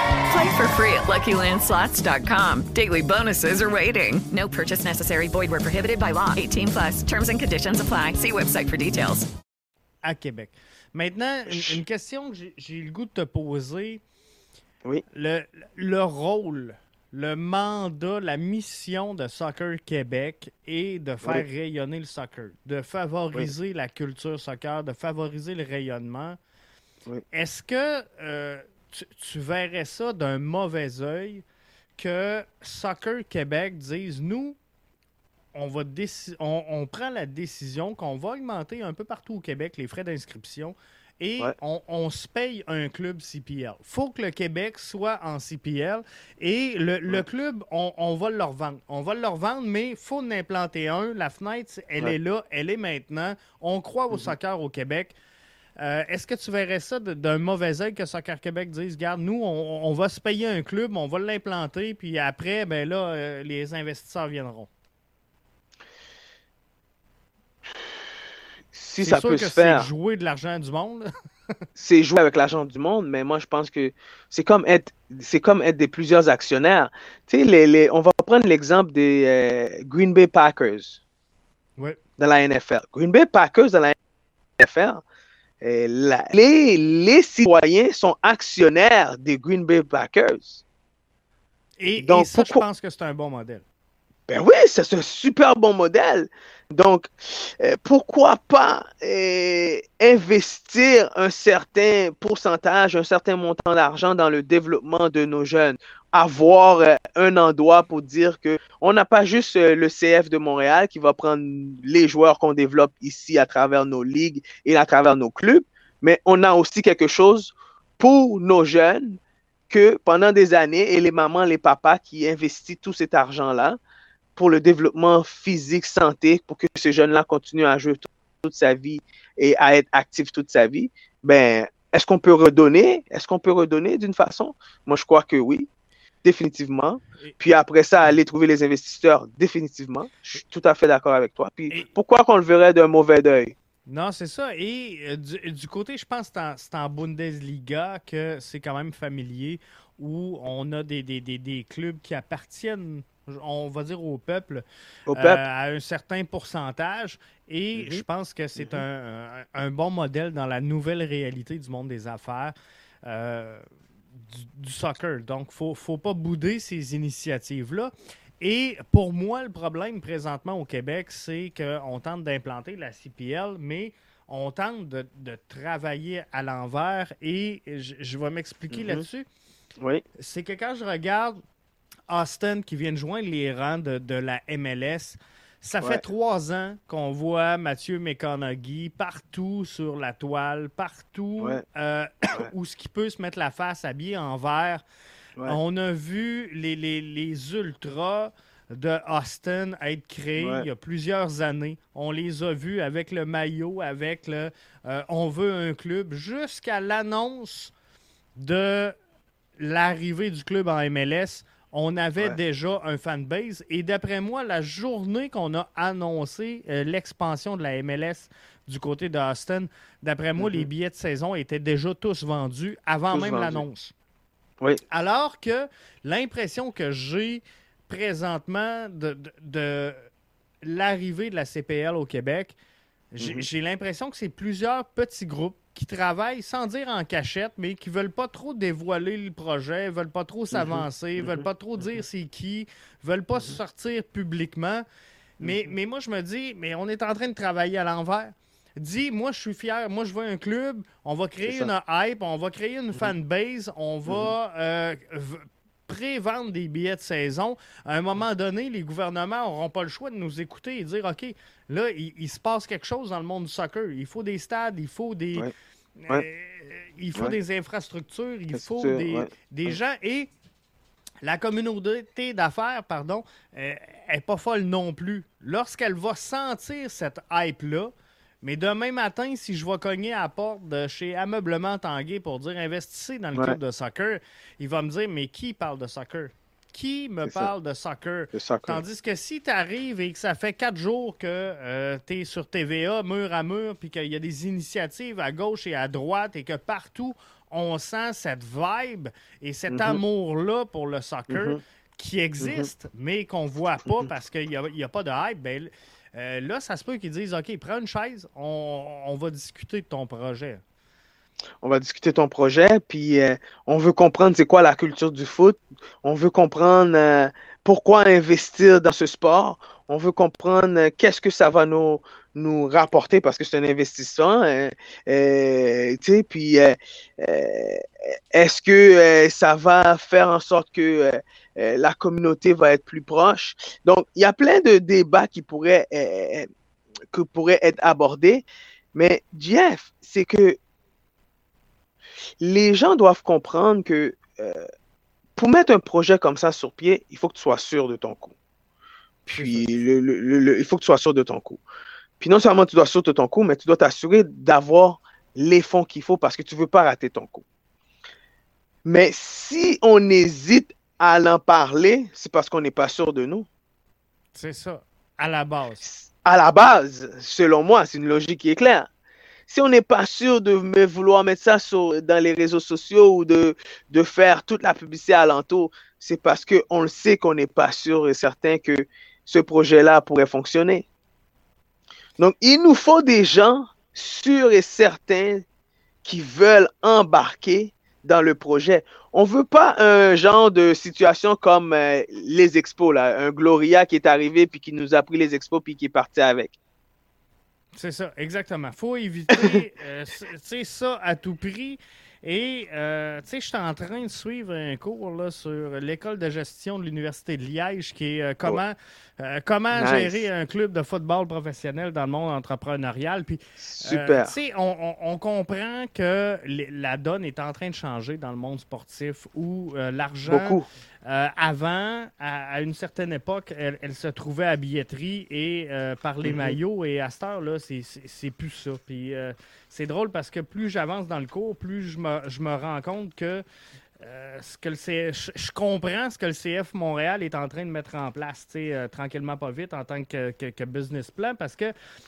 Play for free at LuckyLandSlots.com. Daily bonuses are waiting. No purchase necessary. Void where prohibited by law. 18 plus. Terms and conditions apply. See website for details. à Québec. Maintenant, une, une question que j'ai- le goût de te poser. Oui. Le, le rôle, le mandat, la mission de Soccer Québec est de faire Oui. rayonner le soccer, de favoriser la culture soccer, de favoriser le rayonnement. Oui. Est-ce que euh, tu, tu verrais ça d'un mauvais œil que Soccer Québec dise nous, on, va on, on prend la décision qu'on va augmenter un peu partout au Québec les frais d'inscription et Ouais. on, on se paye un club CPL. faut que le Québec soit en CPL et le, le club, on, on va le revendre. On va le revendre, mais il faut en implanter un. La fenêtre, elle Ouais. est là, elle est maintenant. On croit au soccer au Québec. Euh, Est-ce que tu verrais ça d'un mauvais œil que Soccer Québec dise, regarde, nous, on, on va se payer un club, on va l'implanter, puis après, ben là, euh, les investisseurs viendront? Si C'est ça sûr peut que se c'est jouer de l'argent du monde. c'est jouer avec l'argent du monde, mais moi, je pense que c'est comme être, c'est comme être des plusieurs actionnaires. Tu sais, les, les- on va prendre l'exemple des euh, Green Bay Packers Ouais. dans la NFL. Green Bay Packers dans la NFL, la- les, les citoyens sont actionnaires des Green Bay Packers. Et, Donc, et ça, pourquoi- je pense que c'est un bon modèle. Ben oui, c'est un super bon modèle. Donc, euh, pourquoi pas euh, investir un certain pourcentage, un certain montant d'argent dans le développement de nos jeunes? Avoir euh, un endroit pour dire que on n'a pas juste le CF de Montréal qui va prendre les joueurs qu'on développe ici à travers nos ligues et à travers nos clubs, mais on a aussi quelque chose pour nos jeunes que pendant des années, et les mamans, les papas qui investissent tout cet argent-là, pour le développement physique, santé, pour que ces jeunes-là continuent à jouer tout- toute sa vie et à être actifs toute sa vie, ben, est-ce qu'on peut redonner? Est-ce qu'on peut redonner d'une façon? Moi, je crois que oui, définitivement. Puis après ça, aller trouver les investisseurs, définitivement. Je suis tout à fait d'accord avec toi. Puis pourquoi qu'on le verrait d'un mauvais œil? Non, c'est ça. Et euh, du, du côté, je pense que c'est en, en Bundesliga que c'est quand même familier, où on a des, des, des, des clubs qui appartiennent, on va dire, au peuple, Au euh, peuple. à un certain pourcentage. Et je pense que c'est un, un- un bon modèle dans la nouvelle réalité du monde des affaires. euh, du, du soccer. Donc, il ne faut, faut pas bouder ces initiatives-là. Et pour moi, le problème présentement au Québec, c'est qu'on tente d'implanter la CPL, mais on tente de, de travailler à l'envers et je, je vais m'expliquer Mhm. là-dessus. Oui. C'est que quand je regarde Austin qui vient de joindre les rangs de, de la MLS, ça Ouais. fait trois ans qu'on voit Mathieu McConaughey partout sur la toile, partout Ouais. euh, où ce qui peut se mettre la face habillé en vert. On a vu les, les- les ultras de Austin être créés il y a plusieurs années. On les a vus avec le maillot, avec le euh, On veut un club, jusqu'à l'annonce de l'arrivée du club en MLS. On avait Ouais. déjà un fanbase. Et d'après moi, la journée qu'on a annoncé euh, l'expansion de la MLS du côté d'Austin, d'après moi, les billets de saison étaient déjà tous vendus avant Mhm. Tous même l'annonce. Oui. Alors que l'impression que j'ai présentement de, de- de l'arrivée de la CPL au Québec, j'ai Mhm. j'ai l'impression que c'est plusieurs petits groupes qui travaillent sans dire en cachette, mais qui veulent pas trop dévoiler le projet, veulent pas trop s'avancer, veulent pas trop dire c'est qui, veulent pas sortir publiquement. Mais, mais moi, je me dis, mais on est en train de travailler à l'envers. Dis, moi, je suis fier, moi, je veux un club, on va créer une hype, on va créer une fanbase, on va euh, pré-vendre des billets de saison. À un moment donné, les gouvernements n'auront pas le choix de nous écouter et dire, OK, là, il, il se passe quelque chose dans le monde du soccer. Il faut des stades, il faut des... Ouais. euh, Ouais. il faut Ouais. des infrastructures, il faut des, des gens et la communauté d'affaires, pardon, euh, est pas folle non plus. Lorsqu'elle va sentir cette hype-là, mais demain matin, si je vais cogner à la porte de chez Ameublement Tanguay pour dire investissez dans le Ouais. club de soccer, il va me dire mais qui parle de soccer? Qui me ça. parle de soccer? Tandis que si tu arrives et que ça fait quatre jours que tu es sur TVA, mur à mur, puis qu'il y a des initiatives à gauche et à droite et que partout on sent cette vibe et cet Mhm. amour-là pour le soccer Mhm. qui existe, mais qu'on voit pas parce qu'il n'y a, a pas de hype, ben, euh, là, ça se peut qu'ils disent OK, prends une chaise, on, va discuter de ton projet. on va discuter ton projet, puis euh, on veut comprendre c'est quoi la culture du foot, on veut comprendre euh, pourquoi investir dans ce sport, on veut comprendre qu'est-ce que ça va nous, nous rapporter parce que c'est un investissement, puis est-ce que ça va faire en sorte que euh, euh, la communauté va être plus proche? Donc, il y a plein de débats qui pourraient, euh, que pourraient être abordés, mais Jeff, c'est que les gens doivent comprendre que euh, pour mettre un projet comme ça sur pied, il faut que tu sois sûr de ton coup. Puis, le- le- le- le- il faut que tu sois sûr de ton coup. Puis, non seulement tu dois être sûr de ton coup, mais tu dois t'assurer d'avoir les fonds qu'il faut parce que tu ne veux pas rater ton coup. Mais si on hésite à en parler, c'est parce qu'on n'est pas sûr de nous. C'est ça, à la base. À la base, selon moi, c'est une logique qui est claire. Si on n'est pas sûr de me vouloir mettre ça sur, dans les réseaux sociaux ou de, de faire toute la publicité alentour, c'est parce qu'on le sait qu'on n'est pas sûr et certain que ce projet-là pourrait fonctionner. Donc, il nous faut des gens sûrs et certains qui veulent embarquer dans le projet. On veut pas un genre de situation comme euh, les expos, là, un Gloria qui est arrivé puis qui nous a pris les expos puis qui est parti avec. C'est ça, exactement. faut éviter euh, ça à tout prix. Et, euh, tu sais, je suis en train de suivre un cours là, sur l'école de gestion de l'Université de Liège qui est euh, comment, euh, comment Nice. gérer un club de football professionnel dans le monde entrepreneurial. Puis, euh, Super. tu sais, on, on- on comprend que les- la donne est en train de changer dans le monde sportif où euh, l'argent. Beaucoup. Euh, avant, à, à une certaine époque, elle, elle se trouvait à billetterie et euh, par les Mhm. maillots. Et à cette heure-là, c'est- plus ça. Puis euh, c'est drôle parce que plus j'avance dans le cours, plus je me, je me rends compte que euh, ce que le je, comprends ce que le CF Montréal est en train de mettre en place, euh, tranquillement pas vite, en tant que, que- que business plan. Parce que,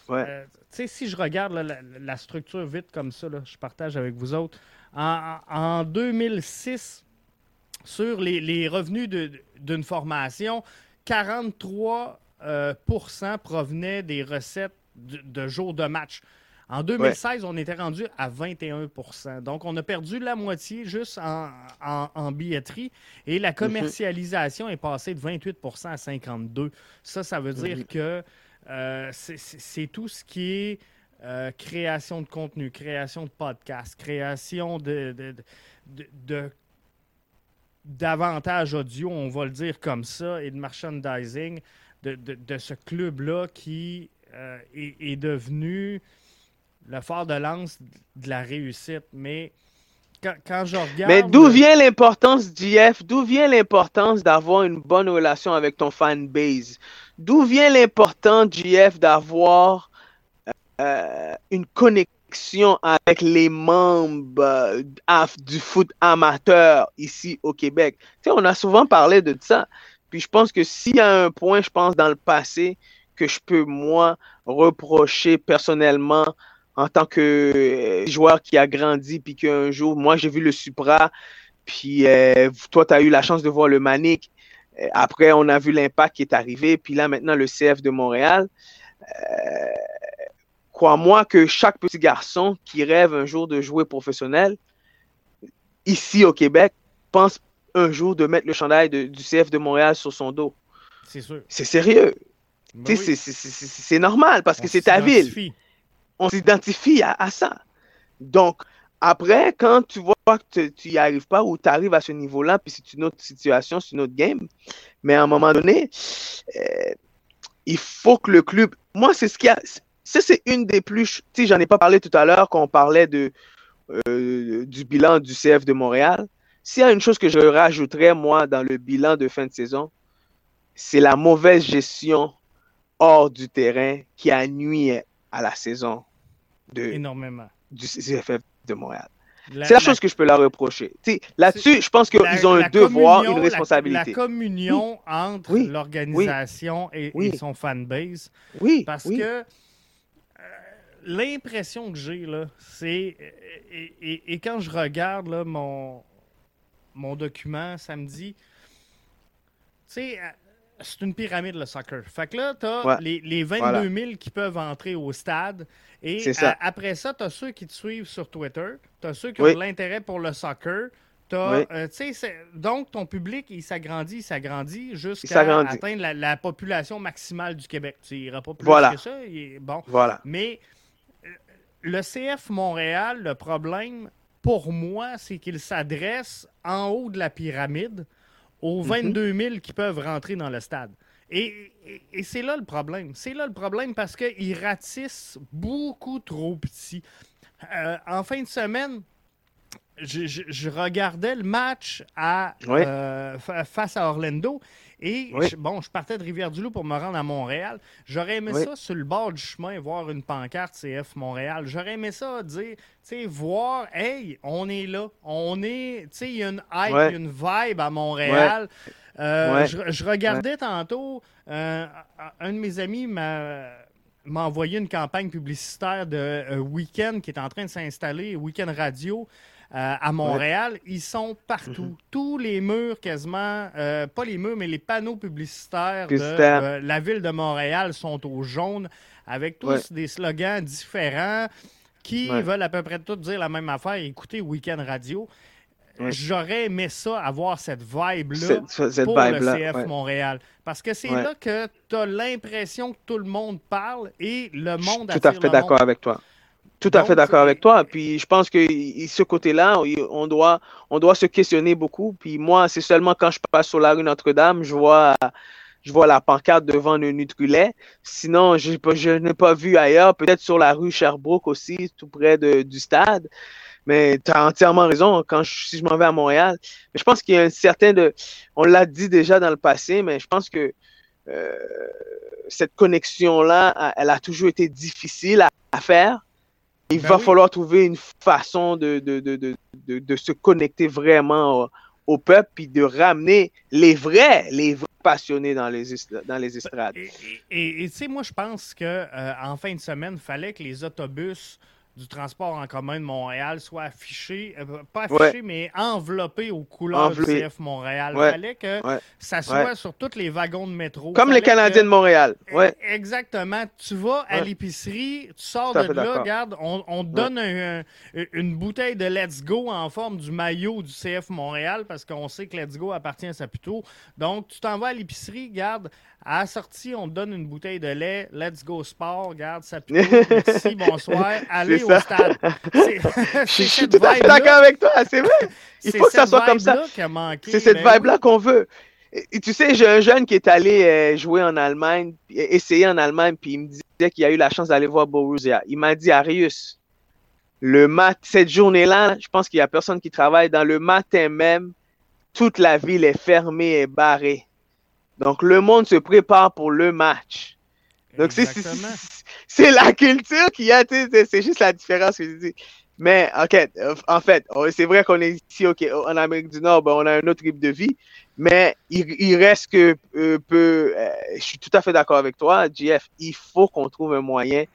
Ouais. euh, si je regarde là, la, la structure vite comme ça, là, je partage avec vous autres, en, en 2006, sur les, les revenus d'une formation, 43 euh, provenaient des recettes de, de jours de match. En 2016, on était rendu à 21% Donc, on a perdu la moitié juste en, en- en billetterie et la commercialisation est passée de 28% à 52% Ça, ça veut dire Mhm. que euh, c'est- tout ce qui est euh, création de contenu, création de podcast, création de, de, de- de- d'avantages audio, on va le dire comme ça, et de merchandising de, de- de ce club-là qui euh, est, devenu le phare de lance de la réussite. Mais quand, quand je regarde... Mais d'où vient l'importance, JF? D'où vient l'importance d'avoir une bonne relation avec ton fan base? D'où vient l'importance, JF, d'avoir euh, une connexion avec les membres euh, du foot amateur ici au Québec? Tu sais, on a souvent parlé de ça. Puis je pense que s'il y a un point, je pense, dans le passé que je peux, moi, reprocher personnellement en tant que euh, joueur qui a grandi, puis qu'un jour, moi, j'ai vu le Supra, puis euh, toi, tu as eu la chance de voir le Manic. Après, on a vu l'impact qui est arrivé, puis là, maintenant, le CF de Montréal. Euh, crois-moi que chaque petit garçon qui rêve un jour de jouer professionnel, ici au Québec, pense un jour de mettre le chandail de, du CF de Montréal sur son dos. C'est sûr. C'est sérieux. Ben oui. C'est normal parce que c'est ta ville. On s'identifie à, à ça. Donc, après, quand tu vois que tu n'y arrives pas ou tu arrives à ce niveau-là, puis c'est une autre situation, c'est une autre game, mais à un moment donné, euh, il faut que le club. Moi, c'est ce qui a. Ça, c'est une des plus. Tu sais, j'en ai pas parlé tout à l'heure quand on parlait de, euh, du bilan du CF de Montréal. S'il y a une chose que je rajouterais, moi, dans le bilan de fin de saison, c'est la mauvaise gestion hors du terrain qui a nuit à la saison de, Énormément. du CFF de Montréal. La- C'est la la- chose que je peux leur reprocher. Tu sais, Là-dessus, je pense la- qu'ils ont la un devoir, une la- responsabilité. La, communion entre Oui. l'organisation et, Oui. et son fanbase. Oui, Parce que l'impression que j'ai, là, c'est. Et, et- et quand je regarde là, mon, mon document, ça me dit. Tu sais, euh, c'est une pyramide le soccer. Fait que là, tu as Ouais. les, les 22 Voilà. 000 qui peuvent entrer au stade. Et ça. à- après ça, tu as ceux qui te suivent sur Twitter. Tu as ceux qui Oui. ont de l'intérêt pour le soccer. T'as, Oui. euh, tu sais, c'est- donc, ton public, il s'agrandit, il s'agrandit jusqu'à atteindre la, la population maximale du Québec. Tu iras pas plus Voilà. que ça. il est- bon. Voilà. Mais le CF Montréal, le problème, pour moi, c'est qu'il s'adresse en haut de la pyramide aux Mhm. 22 000 qui peuvent rentrer dans le stade. Et, et- et c'est là le problème. C'est là le problème parce qu'ils ratissent beaucoup trop petit. Euh, en fin de semaine, je, je- je regardais le match à, Oui. euh, fa- face à Orlando et Oui. je- bon, je partais de Rivière-du-Loup pour me rendre à Montréal. J'aurais aimé Oui. ça sur le bord du chemin, voir une pancarte CF Montréal. J'aurais aimé ça dire, tu sais, voir, hey, on est là, on est, tu sais, il y a une hype, Ouais. une vibe à Montréal. Euh, Ouais. je, je regardais tantôt, euh, un de mes amis m'a m'a envoyé une campagne publicitaire de euh, Weekend qui est en train de s'installer, Weekend Radio euh, à Montréal. Ils sont partout. Mhm. Tous les murs quasiment, euh, pas les murs, mais les panneaux publicitaires de euh, la ville de Montréal sont au jaune avec tous Ouais. des slogans différents qui Ouais. veulent à peu près tous dire la même affaire. Écoutez Weekend Radio. J'aurais aimé ça, avoir cette vibe-là pour le CF. Montréal. Parce que c'est là que tu as l'impression que tout le monde parle et le Je suis monde tout à fait d'accord monde. avec toi. Tout à Donc, fait d'accord avec toi. Puis je pense que ce côté-là, on doit, on doit se questionner beaucoup. Puis moi, c'est seulement quand je passe sur la rue Notre-Dame, je vois, je vois la pancarte devant le Nutrilait. Sinon, pas- je n'ai pas vu ailleurs. Peut-être sur la rue Sherbrooke aussi, tout près de- du stade. Mais tu as entièrement raison quand je, si je m'en vais à Montréal. Mais je pense qu'il y a un certain de. On l'a dit déjà dans le passé, mais je pense que euh, cette connexion-là, elle a toujours été difficile à, à faire. Il Ben va oui. falloir trouver une façon de, de, de, de, de, se connecter vraiment au, au peuple puis de ramener les vrais, les vrais passionnés dans les, dans les estrades. Et tu sais, moi, je pense que euh, en fin de semaine, il fallait que les autobus du transport en commun de Montréal soient affichés, euh, pas affichés, Ouais. mais enveloppés aux couleurs du CF Montréal. Il Ouais. fallait que Ouais. ça soit sur tous les wagons de métro. Comme les Canadiens que- de Montréal. Ouais. Exactement. Tu vas à l'épicerie, tu sors de là, regarde, on, on te donne un- un- une bouteille de Let's Go en forme du maillot du CF Montréal parce qu'on sait que Let's Go appartient à Saputo. Donc, tu t'en vas à l'épicerie, regarde, à la sortie, on te donne une bouteille de lait, Let's Go Sport, regarde, Saputo, merci, bonsoir, allez au stade. Je suis tout à fait d'accord avec toi, c'est vrai. Il faut que ça soit comme ça. C'est cette ben vibe-là qu'on veut. Et, tu sais, j'ai un jeune qui est allé euh, jouer en Allemagne, euh, essayer en Allemagne, puis il me disait qu'il a eu la chance d'aller voir Borussia. Il m'a dit, Arius, le mat cette journée-là, je pense qu'il n'y a personne qui travaille. Dans le matin même, toute la ville est fermée et barrée. Donc, le monde se prépare pour le match. Donc, c'est- la culture qu'il y a, tu sais, c'est- juste la différence que je dis. Mais, ok, euh, en fait, oh, c'est vrai qu'on est ici ok, en Amérique du Nord, ben, on a un autre type de vie, mais il, il reste que euh, peu. euh, je suis tout à fait d'accord avec toi, JF. Il faut qu'on trouve un moyen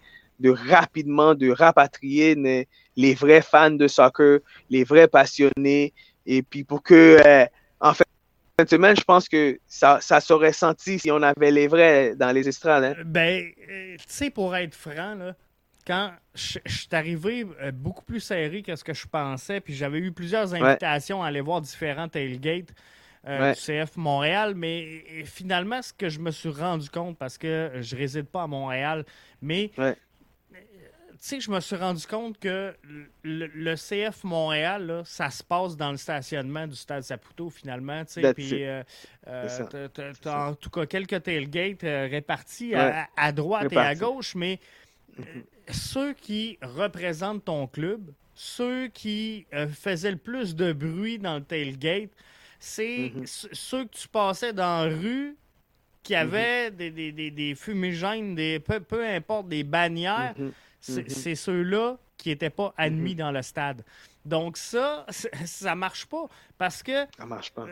de rapidement de rapatrier ne- les vrais fans de soccer, les vrais passionnés, et puis pour que, euh, en fait, de semaine, je pense que ça, ça serait senti si on avait les vrais dans les estrades. hein. Ben, euh, tu sais, pour être franc, là, quand je, je suis arrivé euh, beaucoup plus serré que ce que je pensais, puis j'avais eu plusieurs invitations à aller voir différents tailgates euh, Ouais. du CF Montréal, mais finalement, ce que je me suis rendu compte, parce que je réside pas à Montréal, mais Ouais. Tu sais, je me suis rendu compte que le, le CF Montréal, là, ça se passe dans le stationnement du stade Saputo, finalement. Puis, euh, euh, en tout cas quelques tailgates euh, répartis Ouais. à, à droite et à gauche, mais euh, ceux qui représentent ton club, ceux qui faisaient le plus de bruit dans le tailgate, c'est Mhm. ce- ceux que tu passais dans la rue qui avaient des, des, des, des fumigènes, des, peu, peu importe, des bannières. C'est Mhm. c'est ceux-là qui n'étaient pas admis dans le stade. Donc ça, ça marche pas parce que Ça marche pas.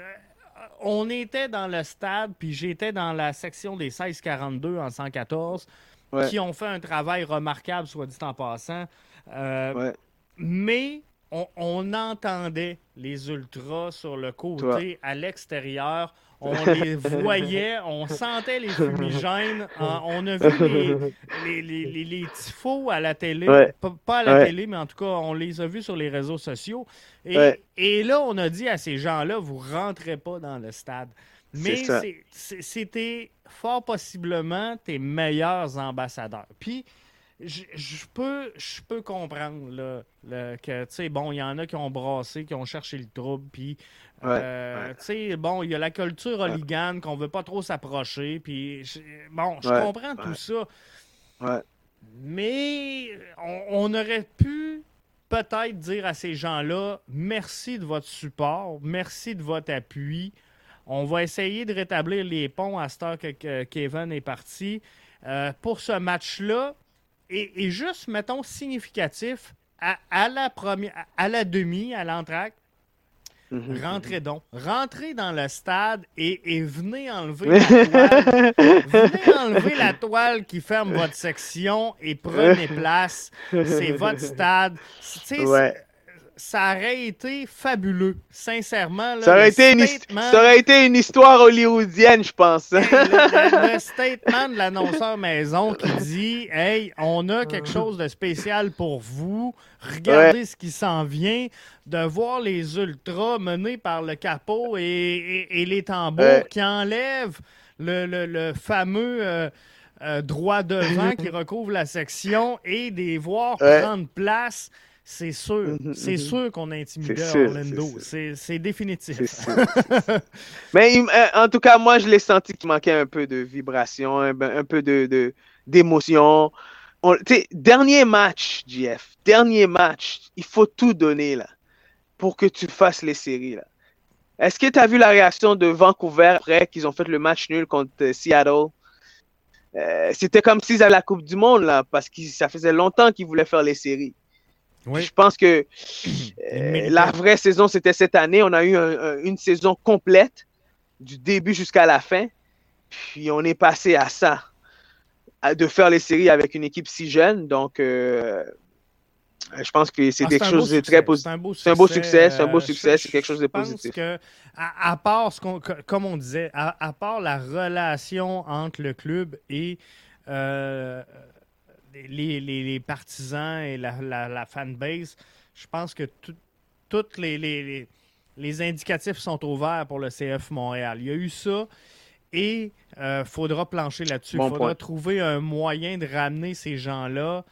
on était dans le stade, puis j'étais dans la section des 1642 en 114, Ouais. qui ont fait un travail remarquable, soit dit en passant. Euh, Ouais. Mais on, on entendait les ultras sur le côté, à l'extérieur. On les voyait, on sentait les fumigènes. en- on a vu les, les, les, les- à la télé. Ouais. Pas, à la Ouais. télé, mais en tout cas, on les a vus sur les réseaux sociaux. Et, Ouais. et là, on a dit à ces gens-là, vous rentrez pas dans le stade. Mais c'était fort possiblement tes meilleurs ambassadeurs. Puis, je peux, je peux comprendre là, que, tu sais, bon, il y en a qui ont brassé, qui ont cherché le trouble, puis, Ouais, euh, tu sais, bon, il y a la culture hooligan qu'on veut pas trop s'approcher, puis, bon, je Ouais, comprends tout ouais. ça, Ouais. mais on, on aurait pu peut-être dire à ces gens-là merci de votre support, merci de votre appui. On va essayer de rétablir les ponts à cette heure que, que Kevin est parti euh, pour ce match-là. Et, et juste, mettons, significatif, à, à la première, à, la demi, à l'entracte, Mhm. rentrez donc. Rentrez dans le stade et, et venez enlever la toile. venez enlever la toile qui ferme votre section et prenez place. C'est votre stade. Ouais. Ça aurait été fabuleux, sincèrement. là, Ça aurait, le été une, statement- ça aurait été une histoire hollywoodienne, je pense. le, le- le statement de l'annonceur maison qui dit Hey, on a quelque chose de spécial pour vous. Regardez ce qui s'en vient. De voir les ultras menés par le capot et, et- et les tambours Ouais. qui enlèvent le, le- le fameux euh, euh, droit devant qui recouvre la section et des voir Ouais. prendre place. C'est sûr, c'est sûr qu'on a intimidé Orlando. c'est définitif. Mais euh, en tout cas, moi, je l'ai senti qu'il manquait un peu de vibration, un, un peu de, de- d'émotion. Sais, dernier match, JF, dernier match, il faut tout donner là, pour que tu fasses les séries. Là. Est-ce que tu as vu la réaction de Vancouver après qu'ils ont fait le match nul contre euh, Seattle? Euh, c'était comme s'ils avaient la Coupe du Monde, là, parce que ça faisait longtemps qu'ils voulaient faire les séries. Oui. Je pense que euh, la vraie saison, c'était cette année. On a eu un- un- une saison complète, du début jusqu'à la fin. Puis on est passé à ça, à- de faire les séries avec une équipe si jeune. Donc, euh, je pense que c'est Ah, quelque chose de très positif. C'est un beau C'est un beau succès, c'est un beau euh, succès, c'est quelque chose de je pense positif. que, à, à part ce qu'on, comme on disait, à, à part la relation entre le club et euh, les, les- les partisans et la, la, la fanbase, je pense que toutes les, les, les- les indicatifs sont ouverts pour le CF Montréal. Il y a eu ça. Et il faudra plancher là-dessus. Il Bon faudra point. trouver un moyen de ramener ces gens-là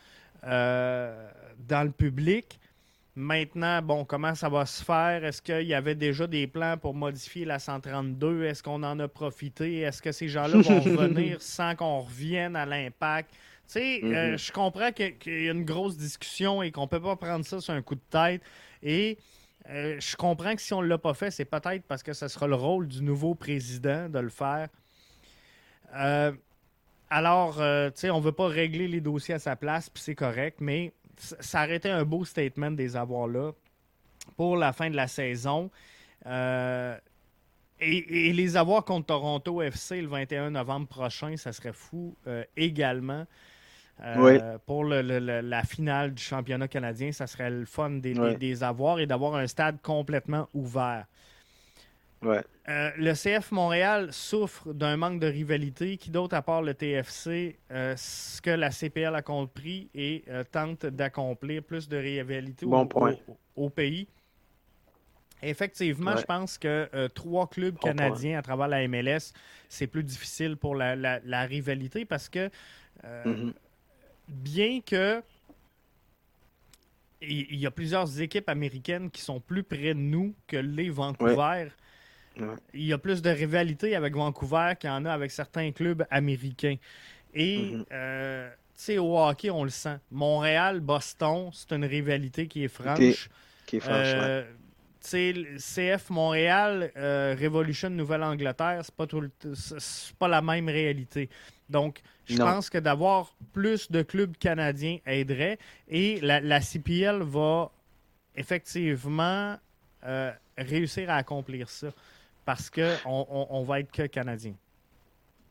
euh, dans le public. Maintenant, bon, comment ça va se faire? Est-ce qu'il y avait déjà des plans pour modifier la 132? Est-ce qu'on en a profité? Est-ce que ces gens-là vont revenir sans qu'on revienne à l'impact? Tu sais, euh, Mhm. je comprends qu'il y a une grosse discussion et qu'on ne peut pas prendre ça sur un coup de tête. Et euh, je comprends que si on ne l'a pas fait, c'est peut-être parce que ce sera le rôle du nouveau président de le faire. Euh, alors, tu sais, on ne veut pas régler les dossiers à sa place, puis c'est correct, mais ça aurait été un beau statement de les avoir là pour la fin de la saison. Et, et les avoir contre Toronto FC le 21 novembre prochain, ça serait fou euh, également. Euh, Oui. Pour le- la finale du championnat canadien, ça serait le fun des, des avoir et d'avoir un stade complètement ouvert. Euh, le CF Montréal souffre d'un manque de rivalité. Qui d'autre, à part le TFC, euh, ce que la CPL a compris et euh, tente d'accomplir plus de rivalité au, pays? Effectivement, je pense que trois clubs canadiens à travers la MLS, c'est plus difficile pour la, rivalité parce que mm-hmm. Bien que il y a plusieurs équipes américaines qui sont plus près de nous que les Vancouver. Il y a plus de rivalité avec Vancouver qu'il y en a avec certains clubs américains. Et, mm-hmm. euh, tu sais, au hockey, on le sent. Montréal, Boston, c'est une rivalité qui est franche. Qui, est franche, euh, CF Montréal, euh, Revolution Nouvelle-Angleterre, c'est pas, pas la même réalité. Donc, je pense que d'avoir plus de clubs canadiens aiderait. Et la, CPL va effectivement réussir à accomplir ça parce qu'on on, va être que Canadien.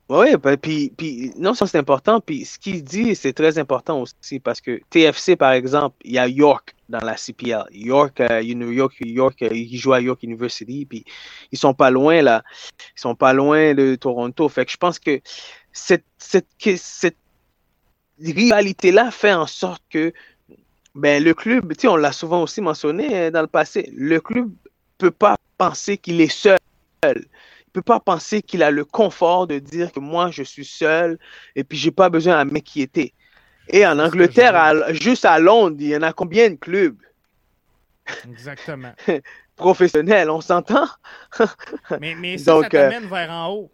Oui, ben, puis, puis non, ça c'est important. Puis ce qu'il dit, c'est très important aussi parce que TFC, par exemple, il y a York dans la CPL. York, euh, York, York, euh, il joue à York University, puis ils sont pas loin là. Ils sont pas loin de Toronto. Fait que je pense que cette, cette, cette rivalité-là fait en sorte que ben, le club, on l'a souvent aussi mentionné euh, dans le passé, le club peut pas penser qu'il est seul il ne peut pas penser qu'il a le confort de dire que moi, je suis seul et puis j'ai pas besoin à m'inquiéter. Et en Angleterre, juste à Londres, il y en a combien de clubs? Exactement. Professionnels, on s'entend? mais, mais ça, ça t'amène vers en haut.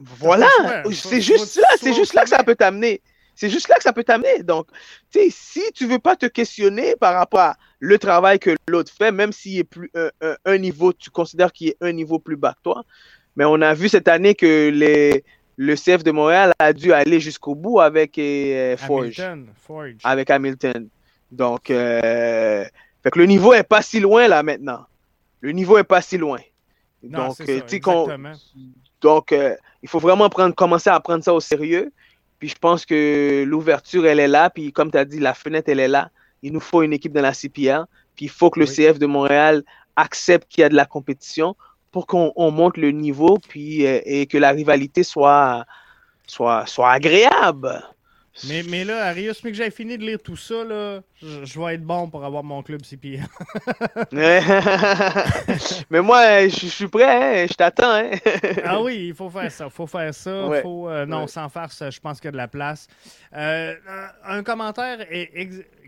Voilà, c'est juste là, c'est juste là que ça peut t'amener. C'est juste là que ça peut t'amener. Donc, si tu veux pas te questionner par rapport à le travail que l'autre fait, même s'il est plus un, niveau, tu considères qu'il est un niveau plus bas que toi. Mais on a vu cette année que les, le CF de Montréal a dû aller jusqu'au bout avec euh, Forge, Avec Hamilton. Donc, euh, fait que le niveau est pas si loin là maintenant. Le niveau est pas si loin. donc, euh, donc il faut vraiment prendre, commencer à prendre ça au sérieux. Puis je pense que l'ouverture, elle est là. Puis comme tu as dit, la fenêtre, elle est là. Il nous faut une équipe dans la CPA. Puis il faut que le CF de Montréal accepte qu'il y a de la compétition pour qu'on monte le niveau puis, euh, et que la rivalité soit, soit, soit agréable. Mais, mais là, Arius, mais que j'ai fini de lire tout ça, là, je, vais être bon pour avoir mon club CPA. mais moi, je, suis prêt, hein, je t'attends. Hein. ah oui, il faut faire ça. Faut faire ça. Faut, euh, non, sans farce, je pense qu'il y a de la place. Euh, un commentaire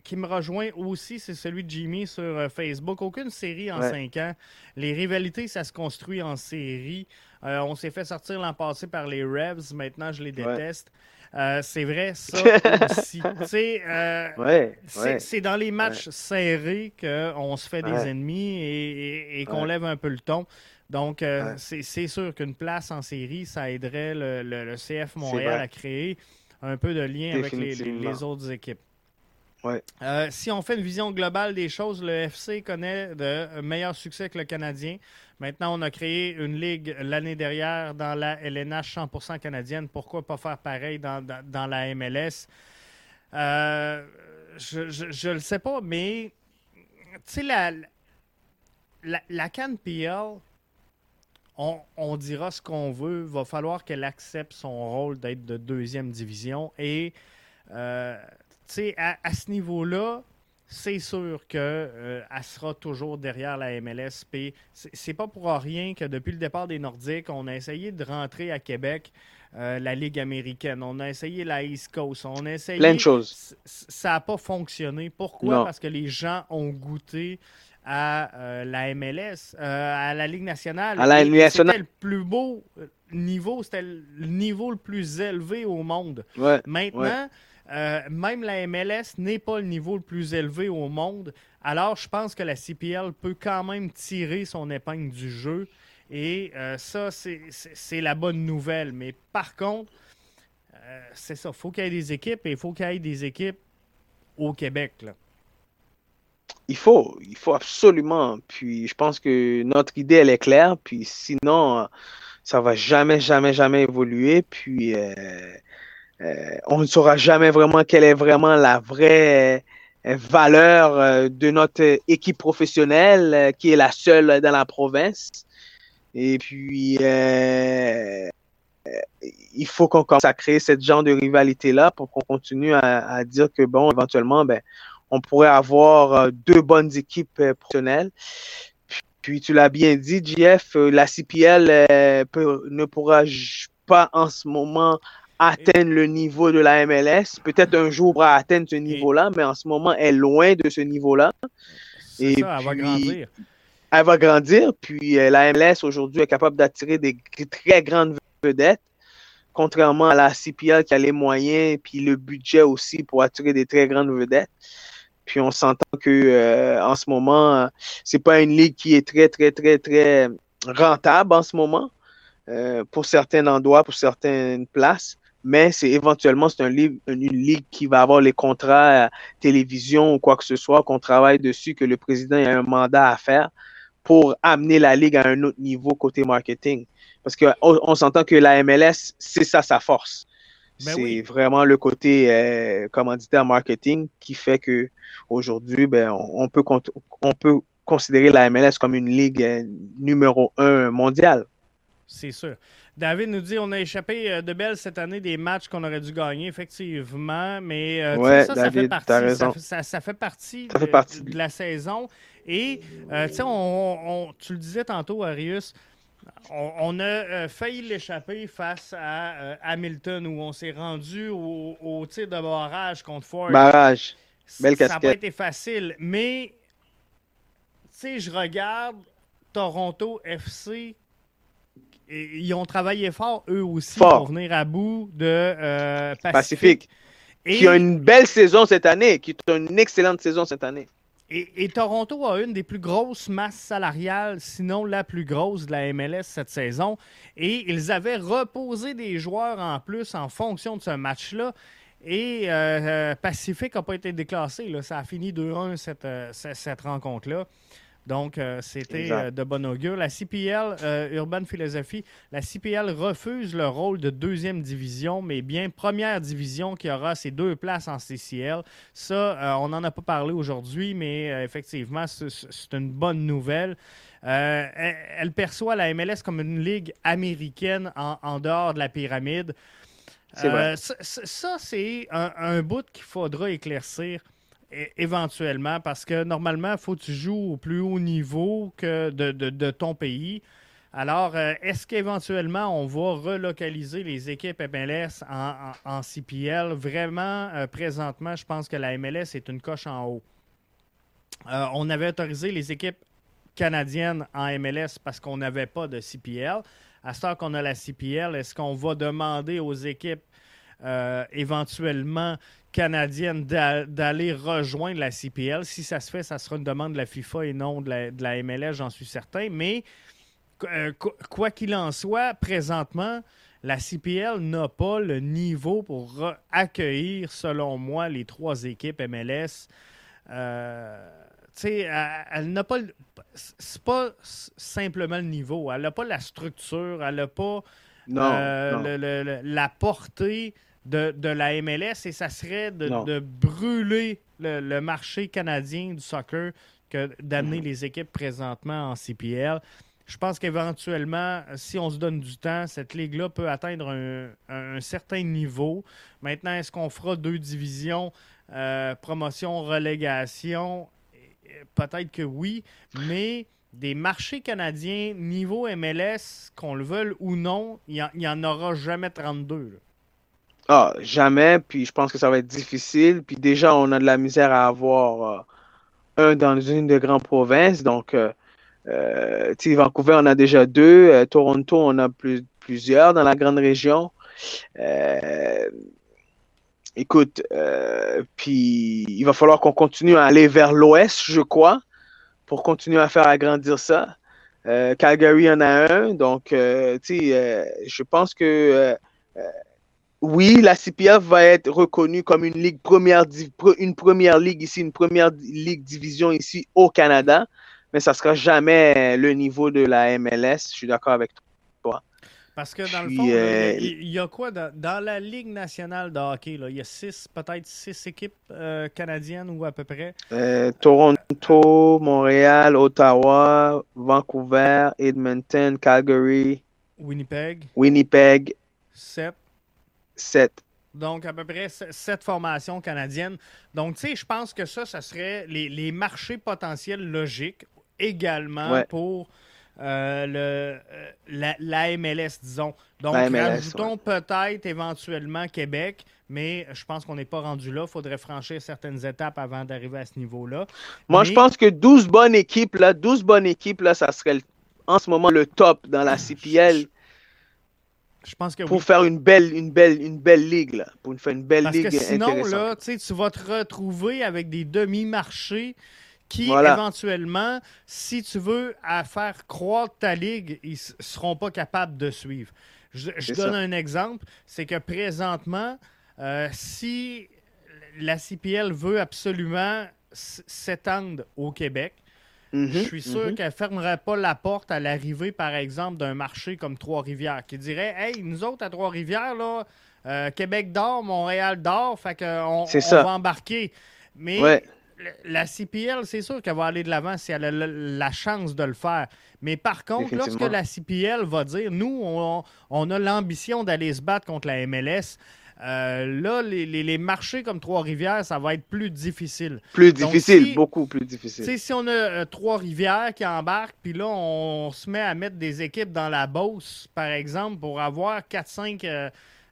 qui me rejoint aussi, c'est celui de Jimmy sur euh, Facebook. Aucune série en cinq ans. Les rivalités, ça se construit en série. on s'est fait sortir l'an passé par les Revs. Maintenant, je les déteste. Euh, c'est vrai, ça aussi. Euh, c'est dans les matchs serrés qu'on se fait des ennemis et, qu'on lève un peu le ton. Donc, euh, c'est sûr qu'une place en série, ça aiderait le, CF Montréal à créer un peu de lien avec les, autres équipes. Si on fait une vision globale des choses, le FC connaît de meilleurs succès que le Canadien. Maintenant, on a créé une ligue l'année dernière dans la LNH 100% canadienne. Pourquoi pas faire pareil dans, la MLS? Euh, je ne le sais pas, mais tu sais, la, la, la PL, on, dira ce qu'on veut. Va falloir qu'elle accepte son rôle d'être de deuxième division. Et, euh, sais, à, ce niveau-là, c'est sûr qu'elle euh, sera toujours derrière la MLSP. C'est pas pour rien que depuis le départ des Nordiques, on a essayé de rentrer à Québec euh, la Ligue américaine. On a essayé la East Coast. On a essayé. Plein de choses. Ça n'a pas fonctionné. Pourquoi? Parce que les gens ont goûté à euh, la MLS, à la Ligue nationale. À la Ligue nationale. C'était le plus beau niveau, c'était le niveau le plus élevé au monde. Maintenant. Euh, même la MLS n'est pas le niveau le plus élevé au monde. Alors, je pense que la CPL peut quand même tirer son épingle du jeu. Et euh, ça, c'est la bonne nouvelle. Mais par contre, euh, c'est ça. Il faut qu'il y ait des équipes et il faut qu'il y ait des équipes au Québec. Il faut, il faut absolument. Puis je pense que notre idée, elle est claire. Puis sinon, ça va jamais, jamais, jamais évoluer. Puis euh, on ne saura jamais vraiment quelle est vraiment la vraie euh, valeur euh, de notre équipe professionnelle qui est la seule dans la province. Et puis, euh, il faut qu'on commence à créer ce genre de rivalité-là pour qu'on continue à, dire que, bon, éventuellement, ben, on pourrait avoir euh, deux bonnes équipes euh, professionnelles. Puis, tu l'as bien dit, JF, la CPL ne pourra pas en ce moment atteindre le niveau de la MLS. Peut-être un jour pourra atteindre ce niveau-là, mais en ce moment, elle est loin de ce niveau-là. Et ça, elle va grandir. Elle va grandir, puis la MLS aujourd'hui est capable d'attirer des très grandes vedettes, contrairement à la CPL qui a les moyens puis le budget aussi pour attirer des très grandes vedettes. Puis on s'entend que euh, en ce moment, c'est pas une ligue qui est très très très très rentable en ce moment euh, pour certains endroits, pour certaines places. Mais c'est éventuellement c'est un une ligue qui va avoir les contrats à télévision ou quoi que ce soit, qu'on travaille dessus, que le président a un mandat à faire pour amener la ligue à un autre niveau côté marketing. Parce qu'on on, s'entend que la MLS, c'est ça sa force. Ben c'est vraiment le côté euh, commanditaire marketing qui fait que aujourd'hui, ben, on, peut, on peut considérer la MLS comme une ligue euh, numéro un mondiale. C'est sûr. David nous dit on a échappé euh, de belles cette année des matchs qu'on aurait dû gagner, effectivement. Mais ça, ça, fait partie, ça, fait partie, de, la saison. Et on, tu le disais tantôt, Arius, on, a euh, failli l'échapper face à euh, Hamilton où on s'est rendu au, tir de barrage contre Ford. Barrage. Belle. Ça n'a pas été facile, mais je regarde Toronto FC. Ils ont travaillé fort, eux aussi, pour venir à bout de euh, Pacifique. Qui a une belle saison cette année, qui a une excellente saison cette année. Et, Toronto a une des plus grosses masses salariales, sinon la plus grosse de la MLS cette saison. Et ils avaient reposé des joueurs en plus en fonction de ce match-là. Et euh, euh, Pacifique n'a pas été déclassé. Là. Ça a fini 2-1 cette, euh, cette rencontre-là. Donc, euh, c'était euh, de bon augure. La CPL, euh, Urban Philosophie, la CPL refuse le rôle de deuxième division, mais bien première division qui aura ses deux places en CCL. Ça, on n'en a pas parlé aujourd'hui, mais effectivement, c'est une bonne nouvelle. Elle, perçoit la MLS comme une ligue américaine en, dehors de la pyramide. ça, c'est un, un bout qu'il faudra éclaircir éventuellement, parce que normalement, il faut que tu joues au plus haut niveau que de, ton pays. Alors, euh, est-ce qu'éventuellement, on va relocaliser les équipes MLS en, CPL? Vraiment, euh, présentement, je pense que la MLS est une coche en haut. Euh, on avait autorisé les équipes canadiennes en MLS parce qu'on n'avait pas de CPL. À ce temps qu'on a la CPL, est-ce qu'on va demander aux équipes éventuellement canadienne d'aller rejoindre la CPL. Si ça se fait, ça sera une demande de la FIFA et non de la, MLS, j'en suis certain. Mais euh, quoi qu'il en soit, présentement, la CPL n'a pas le niveau pour accueillir, selon moi, les trois équipes MLS. Euh, elle, elle n'a pas. C'est pas simplement le niveau. Elle n'a pas la structure. Elle n'a pas euh, la portée de, la MLS et ça serait de, brûler le, marché canadien du soccer que d'amener mm-hmm. les équipes présentement en CPL. Je pense qu'éventuellement, si on se donne du temps, cette ligue-là peut atteindre un, certain niveau. Maintenant, est-ce qu'on fera deux divisions, euh, promotion, relégation? Peut-être que oui, mais des marchés canadiens niveau MLS, qu'on le veuille ou non, il n'y en, aura jamais 32. Ah, jamais. Puis je pense que ça va être difficile. Puis déjà, on a de la misère à avoir euh, un dans une des grandes provinces. Donc, euh, euh Vancouver, on a déjà deux. Euh, Toronto, on a plus, plusieurs dans la grande région. écoute, puis il va falloir qu'on continue à aller vers l'ouest, je crois, pour continuer à faire agrandir ça. Calgary en a un. Donc, tu sais, je pense que oui, la CPF va être reconnue comme une ligue première, une première ligue ici, une première ligue division ici au Canada, mais ça sera jamais le niveau de la MLS. Je suis d'accord avec toi. Parce que dans Puis, le fond, euh, il y, a quoi dans, dans la Ligue nationale de hockey? là, Il y a six, peut-être six équipes euh, canadiennes ou à peu près. Euh, Toronto, Montréal, Ottawa, Vancouver, Edmonton, Calgary, Winnipeg, Winnipeg, sept. 7. Donc, à peu près se- sept formations canadiennes. Donc, tu sais, je pense que ça, ça serait les, les marchés potentiels logiques également Ouais. pour euh, le, euh, la, la MLS, disons. Donc, MLS, rajoutons peut-être éventuellement Québec, mais je pense qu'on n'est pas rendu là. Il faudrait franchir certaines étapes avant d'arriver à ce niveau-là. Moi, Mais- je pense que 12 bonnes équipes, là, 12 bonnes équipes, là, ça serait en ce moment le top dans la CPL Je pense que pour oui. faire une belle, une belle, une belle ligue, là, pour faire une belle Parce ligue que sinon, là, tu vas te retrouver avec des demi-marchés qui, Voilà. éventuellement, si tu veux à faire croître ta ligue, ils s- seront pas capables de suivre. Je, donne ça. un exemple, c'est que présentement, euh, si la CPL veut absolument s'étendre au Québec, Mhm, je suis sûr mhm. qu'elle ne fermerait pas la porte à l'arrivée, par exemple, d'un marché comme Trois-Rivières, qui dirait Hey, nous autres à Trois-Rivières, là, euh, Québec d'or, Montréal d'or, fait qu'on on va embarquer. Mais Ouais. la CPL, c'est sûr qu'elle va aller de l'avant si elle a la, la chance de le faire. Mais par contre, lorsque la CPL va dire Nous, on, on a l'ambition d'aller se battre contre la MLS. Euh, là, les, les- les marchés comme Trois-Rivières, ça va être plus difficile. Plus Donc, difficile, si- beaucoup plus difficile. si on a euh, Trois-Rivières qui embarquent, puis là, on, se met à mettre des équipes dans la Beauce, par exemple, pour avoir 4-5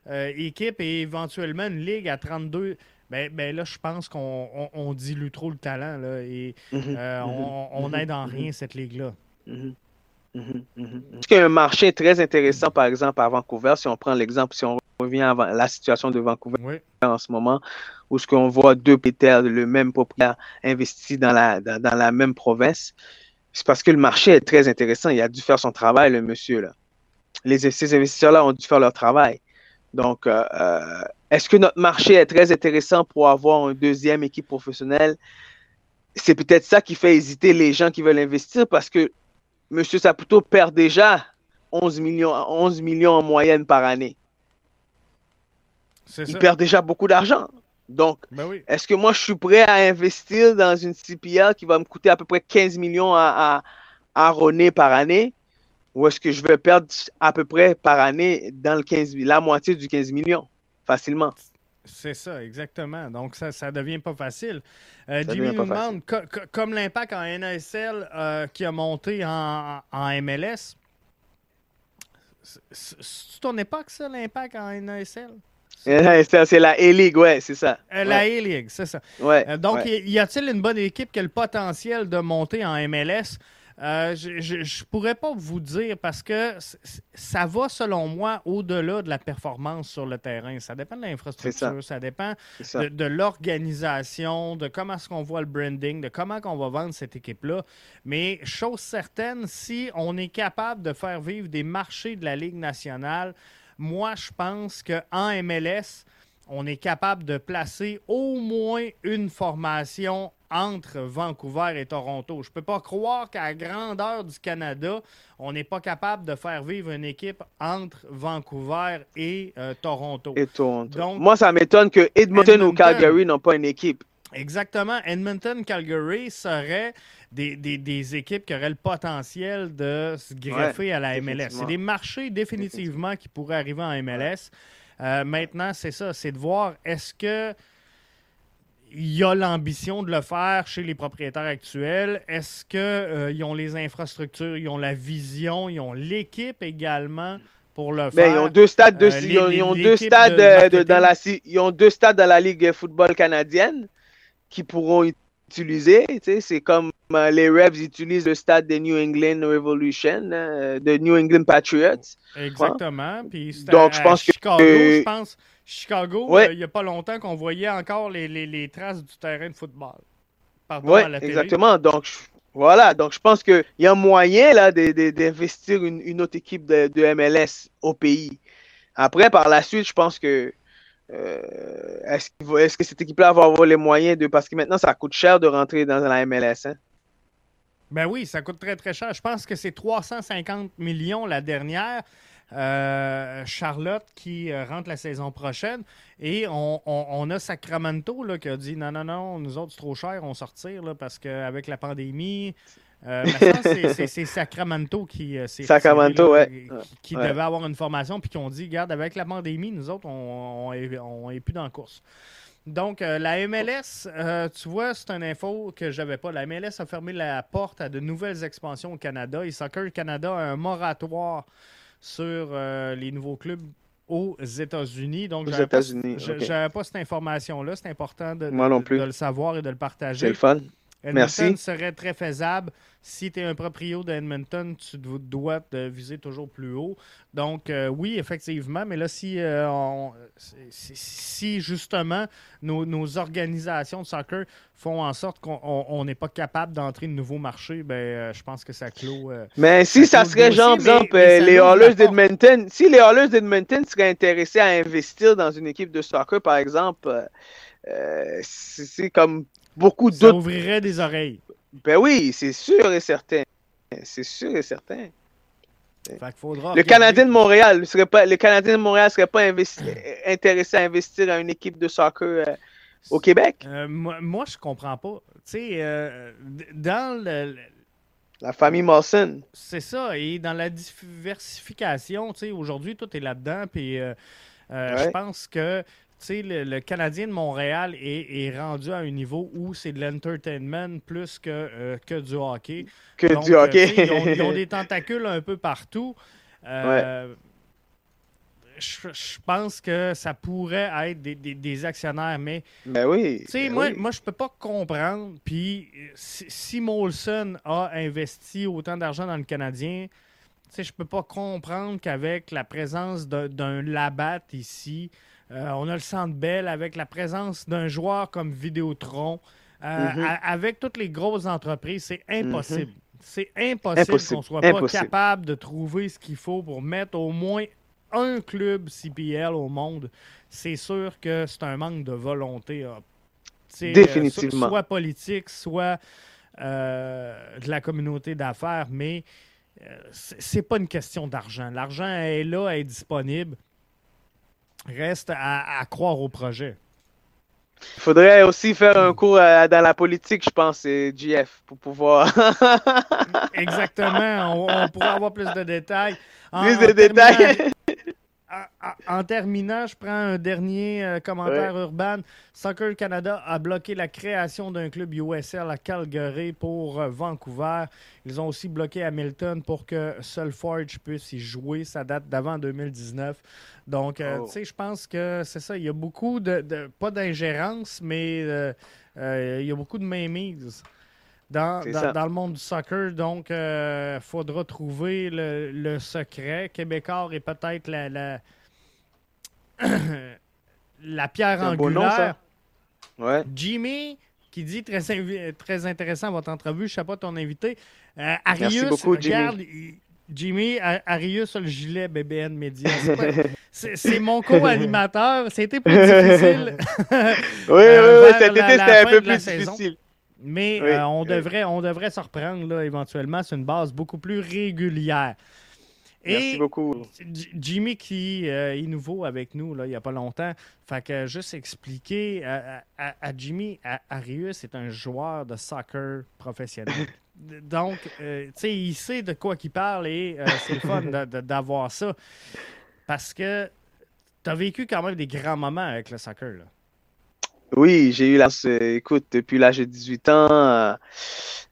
euh, équipes et éventuellement une ligue à 32. Ben, ben là, je pense qu'on on- on dilue trop le talent là, et Mhm, euh, on- on mhm, n'aide en mhm. rien cette ligue-là. Mhm, mhm, mhm. Parce qu'il y a un marché très intéressant, par exemple, à Vancouver, si on prend l'exemple, si on revient à la situation de Vancouver Oui. en ce moment, où ce qu'on voit deux propriétaires, le même propriétaire investi dans la, dans, dans la même province, c'est parce que le marché est très intéressant. Il a dû faire son travail, le monsieur. Là. Les, ces investisseurs-là ont dû faire leur travail. Donc, euh, euh, est-ce que notre marché est très intéressant pour avoir une deuxième équipe professionnelle? C'est peut-être ça qui fait hésiter les gens qui veulent investir parce que M. Saputo perd déjà 11 millions, 11 millions en moyenne par année. Il ça. perd déjà beaucoup d'argent. Donc, Ben oui. est-ce que moi, je suis prêt à investir dans une CPL qui va me coûter à peu près 15 millions à, à, à René par année? Ou est-ce que je vais perdre à peu près par année dans le 15, la moitié du 15 millions? Facilement? C'est ça, exactement. Donc, ça ça devient pas facile. Euh, Jimmy nous demande, co- co- comme l'impact en NASL euh, qui a monté en, en MLS, c'est- ton époque, ça, l'impact en NASL? C'est la A-League, ouais, c'est ça. Euh, La Ouais. A-League, c'est ça. Ouais, donc, ouais. y a-t-il une bonne équipe qui a le potentiel de monter en MLS? Euh, je ne pourrais pas vous dire parce que ça va, selon moi, au-delà de la performance sur le terrain. Ça dépend de l'infrastructure, ça. dépend ça. de, de l'organisation, de comment est-ce qu'on voit le branding, de comment on va vendre cette équipe-là. Mais chose certaine, si on est capable de faire vivre des marchés de la Ligue nationale, moi, je pense qu'en MLS, on est capable de placer au moins une formation entre Vancouver et Toronto. Je ne peux pas croire qu'à la grandeur du Canada, on n'est pas capable de faire vivre une équipe entre Vancouver et euh, Toronto. Et Toronto. Donc, Moi, ça m'étonne que Edmonton, ou. Calgary n'ont pas une équipe. Exactement. Edmonton, Calgary seraient des, des- des équipes qui auraient le potentiel de se greffer Ouais, à la MLS. C'est des marchés définitivement qui pourraient arriver en MLS. Euh, maintenant, c'est ça, c'est de voir est-ce que il y a l'ambition de le faire chez les propriétaires actuels. Est-ce qu'ils ont les infrastructures, ils ont la vision, ils ont l'équipe également pour le Ben, faire? ils ont deux stades, de, Euh, ils ont, les- ils ont les- deux stades de euh, de- dans la, ils ont deux stades dans la Ligue de football canadienne qui pourront utiliser. tu sais, C'est comme euh, les Rebs utilisent le stade de New England Revolution, euh, de New England Patriots. Exactement. Puis Donc, à je pense que- Chicago, que- je pense. Chicago, Ouais. euh, il n'y a pas longtemps qu'on voyait encore les, les- les traces du terrain de football. Oui, télé. exactement. Donc, je- voilà. Donc, je pense qu'il y a moyen là d'investir une, une autre équipe de, de MLS au pays. Après, par la suite, je pense que euh, est-ce que cette équipe-là va avoir les moyens de. Parce que maintenant, ça coûte cher de rentrer dans la MLS. hein? Ben oui, ça coûte très très cher. Je pense que c'est 350 millions la dernière. Charlotte qui rentre la saison prochaine. Et on, a Sacramento là, qui a dit non, non, non, nous autres, c'est trop cher, on sortir là, parce qu'avec la pandémie, euh, c'est Sacramento qui, euh, Sacramento, qui, devait avoir une formation, puis qui ont dit, regarde, avec la pandémie, nous autres, on n'est plus dans la course. Donc, euh, la MLS, tu vois, c'est une info que j'avais pas. La MLS a fermé la porte à de nouvelles expansions au Canada. Et Soccer Canada a un moratoire sur les nouveaux clubs aux États-Unis. Donc, je n'avais pas, cette information-là. C'est important de, de, le savoir et de le partager. C'est le fun. Edmonton serait très faisable. Si tu es un proprio de Edmonton, tu dois te viser toujours plus haut. Donc, euh, oui, effectivement, mais là, si, euh, si justement nos, organisations de soccer font en sorte qu'on n'est pas capable d'entrer de nouveaux marchés, ben, euh, je pense que ça clôt. mais si ça, serait, genre, exemple, les Oilers d'Edmonton, si les Oilers d'Edmonton seraient intéressés à investir dans une équipe de soccer, par exemple, c'est comme beaucoup d'autres. Ça ouvrirait des oreilles. Ben oui, c'est sûr et certain. C'est sûr et certain. le Canadien de Montréal serait pas, le Canadien de Montréal serait pas intéressé à investir dans une équipe de soccer euh, au Québec. Euh, moi, moi, je comprends pas. Tu sais, euh, dans le, la famille Mawson. C'est ça. Et dans la diversification, tu sais, aujourd'hui, tout est là-dedans. Puis je pense que le, Canadien de Montréal est, rendu à un niveau où c'est de l'entertainment plus que, euh, que du hockey. Que du euh, hockey. ils, ont, des tentacules un peu partout. Euh, je, pense que ça pourrait être des, actionnaires, mais. Ben oui. Ben moi, moi, je peux pas comprendre. Puis, si, Molson a investi autant d'argent dans le Canadien, je peux pas comprendre qu'avec la présence d'un Labat ici, euh, on a le Centre Bell avec la présence d'un joueur comme Vidéotron. Euh, mhm. avec toutes les grosses entreprises, c'est impossible. Mhm. C'est impossible, qu'on ne soit pas capable de trouver ce qu'il faut pour mettre au moins un club CPL au monde. C'est sûr que c'est un manque de volonté. Euh, Définitivement. soit politique, soit de la communauté d'affaires, mais c'est pas une question d'argent. L'argent est là, est disponible. Reste à, croire au projet. Il faudrait aussi faire un cours dans la politique, je pense, GF, pour pouvoir. Exactement. On, pourrait avoir plus de détails. plus de détails. En, terminant, je prends un dernier euh, commentaire urbain. Soccer Canada a bloqué la création d'un club USL à Calgary pour euh, Vancouver. Ils ont aussi bloqué Hamilton pour que seul Forge puisse y jouer. Ça date d'avant 2019. Donc, euh, oh. tu sais, je pense que c'est ça. Il y a beaucoup de. pas d'ingérence, mais il y a beaucoup de mainmise. Dans, dans, le monde du soccer. Donc, il faudra trouver le, le, secret. Québécois est peut-être la, la, la pierre angulaire. ouais. Jimmy, qui dit très, très intéressant votre entrevue. Je sais pas ton invité. Euh, Arius, Merci beaucoup, Jimmy. Jimmy, Arius a le gilet BBN Media. C'est mon co-animateur. C'était plus difficile. oui, oui, oui. Cet été, c'était un peu plus difficile. Mais euh, on, devrait, on devrait se reprendre là, éventuellement sur une base beaucoup plus régulière. Merci beaucoup. Jimmy qui euh, est nouveau avec nous là, il n'y a pas longtemps. Fait que juste expliquer à, Jimmy, Arius est un joueur de soccer professionnel. Donc, euh, tu sais, il sait de quoi il parle et c'est le fun d'avoir ça. Parce que tu as vécu quand même des grands moments avec le soccer. Là. Oui, j'ai eu la. Écoute, depuis l'âge de 18 ans,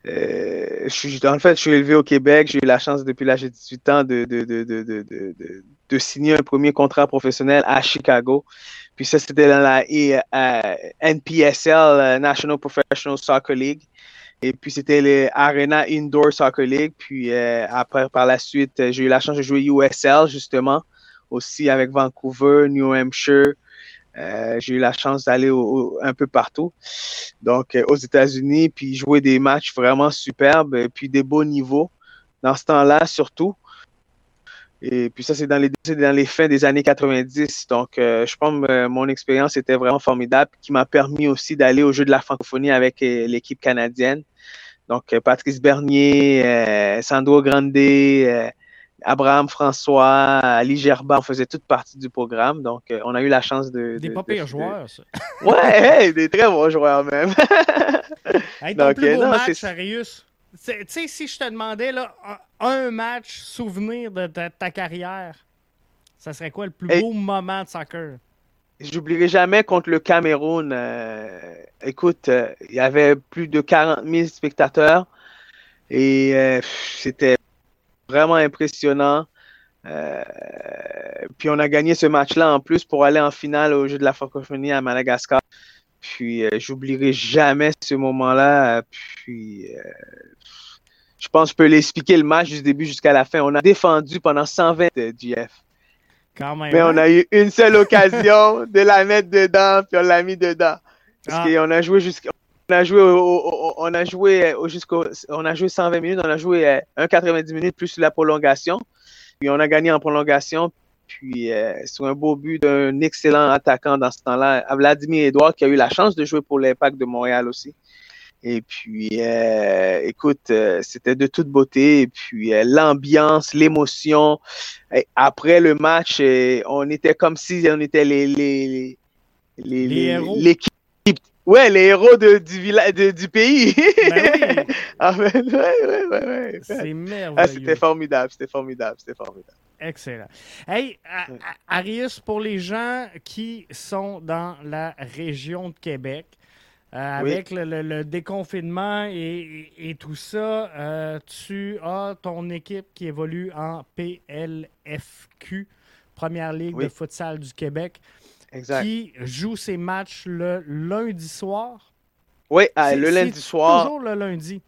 euh, je suis, en fait, je suis élevé au Québec. J'ai eu la chance depuis l'âge de 18 ans de, de, de, de, signer un premier contrat professionnel à Chicago. Puis ça, c'était dans la euh, NPSL, euh, National Professional Soccer League. Et puis c'était le Arena Indoor Soccer League. Puis après, par la suite, j'ai eu la chance de jouer USL, justement, aussi avec Vancouver, New Hampshire. Euh, j'ai eu la chance d'aller un peu partout, donc euh, aux États-Unis, puis jouer des matchs vraiment superbes, puis des beaux niveaux dans ce temps-là surtout. Et puis ça, c'est dans les, dans les fins des années 90. Donc, euh, je pense que mon expérience était vraiment formidable, qui m'a permis aussi d'aller au jeu de la francophonie avec l'équipe canadienne. Donc, Patrice Bernier, Sandro Grande, Abraham François, Ali Gerba, on faisait toute partie du programme. Donc, on a eu la chance de. Des pas pires joueurs, ça. Ouais, des très bons joueurs même. hey, ton plus beau match, Arius. Tu sais, si je te demandais là, un match souvenir de ta, carrière, ça serait quoi le plus beau moment de soccer? J'oublierai jamais contre le Cameroun. Euh, écoute, euh, il y avait plus de 40 000 spectateurs et euh, c'était vraiment impressionnant. puis on a gagné ce match-là en plus pour aller en finale au Jeu de la francophonie à Madagascar. Puis j'oublierai jamais ce moment-là. Puis je pense que je peux l'expliquer le match du début jusqu'à la fin. On a défendu pendant 120 GF. Mais on a eu une seule occasion de la mettre dedans, puis on l'a mis dedans. Parce ah. qu'on a joué jusqu'à. On a joué, on a joué jusqu'au, on a joué 120 minutes, on a joué 1,90 minutes plus la prolongation. Puis on a gagné en prolongation. Puis euh, sur un beau but d'un excellent attaquant dans ce temps-là, Vladimir Edouard, qui a eu la chance de jouer pour l'Impact de Montréal aussi. Et puis, euh, écoute, euh, c'était de toute beauté. Et puis, euh, l'ambiance, l'émotion. Après le match, on était comme si on était les, les, les, les héros. L'équipe. Ouais, les héros de, du, village, du pays. Ben oui. ah, ouais, ouais, ouais, ouais. C'est Ah, merveilleux. c'était formidable, c'était formidable, c'était formidable. Excellent. Hey, A- A- Arius, pour les gens qui sont dans la région de Québec, euh, Oui. avec le, le- le déconfinement et, et- et tout ça, euh, tu as ton équipe qui évolue en PLFQ, Première Ligue Oui. de futsal du Québec, Exact. qui joue ses matchs le lundi soir. Oui, ah, le lundi soir. Toujours le lundi.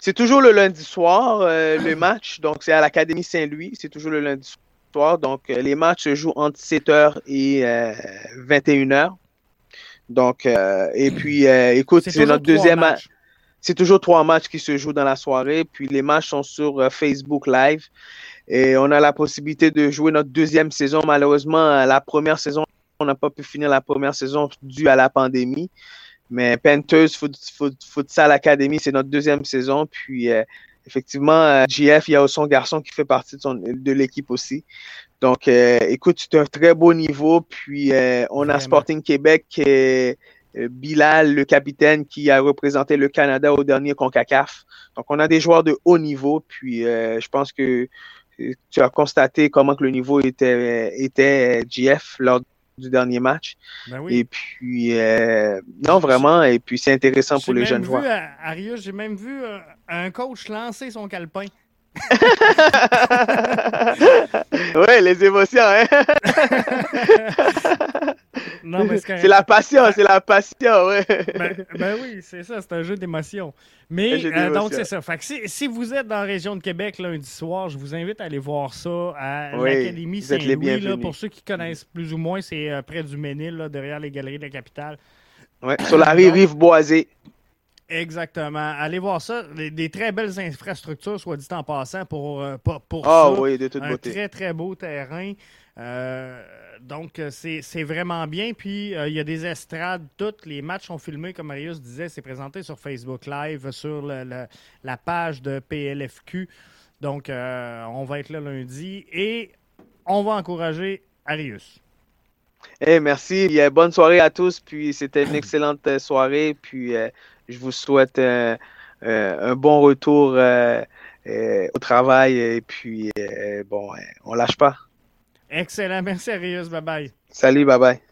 C'est toujours le lundi soir, euh, le match. Donc, c'est à l'Académie Saint-Louis. C'est toujours le lundi soir. Donc, euh, les matchs se jouent entre 7h et euh, 21h. Donc, euh, et puis, écoute, C'est notre deuxième match. C'est toujours trois matchs qui se jouent dans la soirée. Puis, les matchs sont sur Facebook Live. Et on a la possibilité de jouer notre deuxième saison. Malheureusement, la première saison, on n'a pas pu finir la première saison due à la pandémie. Mais Panthers Foot, Foot- Futsal Academy, c'est notre deuxième saison. Puis, euh, effectivement, euh, JF, il y a son garçon qui fait partie de, son- de l'équipe aussi. Donc, euh, écoute, c'est un très beau niveau. Puis, euh, on a. Sporting Québec, euh, Bilal, le capitaine, qui a représenté le Canada au dernier CONCACAF. Donc, on a des joueurs de haut niveau. Puis, je pense que tu as constaté comment que le niveau était, était GF lors du dernier match. Ben oui. Et puis, euh, non, vraiment, et puis c'est intéressant pour les jeunes même joueurs. vu, euh, Arius, j'ai même vu euh, un coach lancer son calepin. ouais, les émotions, hein? Non, mais c'est la passion, c'est la passion, ouais. Ben, ben oui, c'est ça, c'est un jeu d'émotion. Un Mais euh, donc c'est ça. Fait que si, si vous êtes dans la région de Québec lundi soir, je vous invite à aller voir ça à Oui, l'Académie Saint-Louis. Pour ceux qui connaissent plus ou moins, c'est euh, près du Ménil, là, derrière les galeries de la capitale. Ouais, sur la rive, rive boisée. Exactement. Allez voir ça. Des, des très belles infrastructures, soit dit en passant, pour, euh, pour, pour Ah ça. oui, de toute un beauté. très, très beau terrain. Euh, donc, c'est vraiment bien. Puis, euh, il y a des estrades. Tous les matchs sont filmés, comme Marius disait. C'est présenté sur Facebook Live, sur le- le- la page de PLFQ. Donc, euh, on va être là lundi. Et on va encourager Arius. Eh, merci. Euh, bonne soirée à tous. Puis c'était une excellente soirée. Puis je vous souhaite euh, euh, un bon retour euh, au travail. Et puis, bon, on lâche pas. Excellent. Merci, Arius. Bye-bye. Salut, bye bye.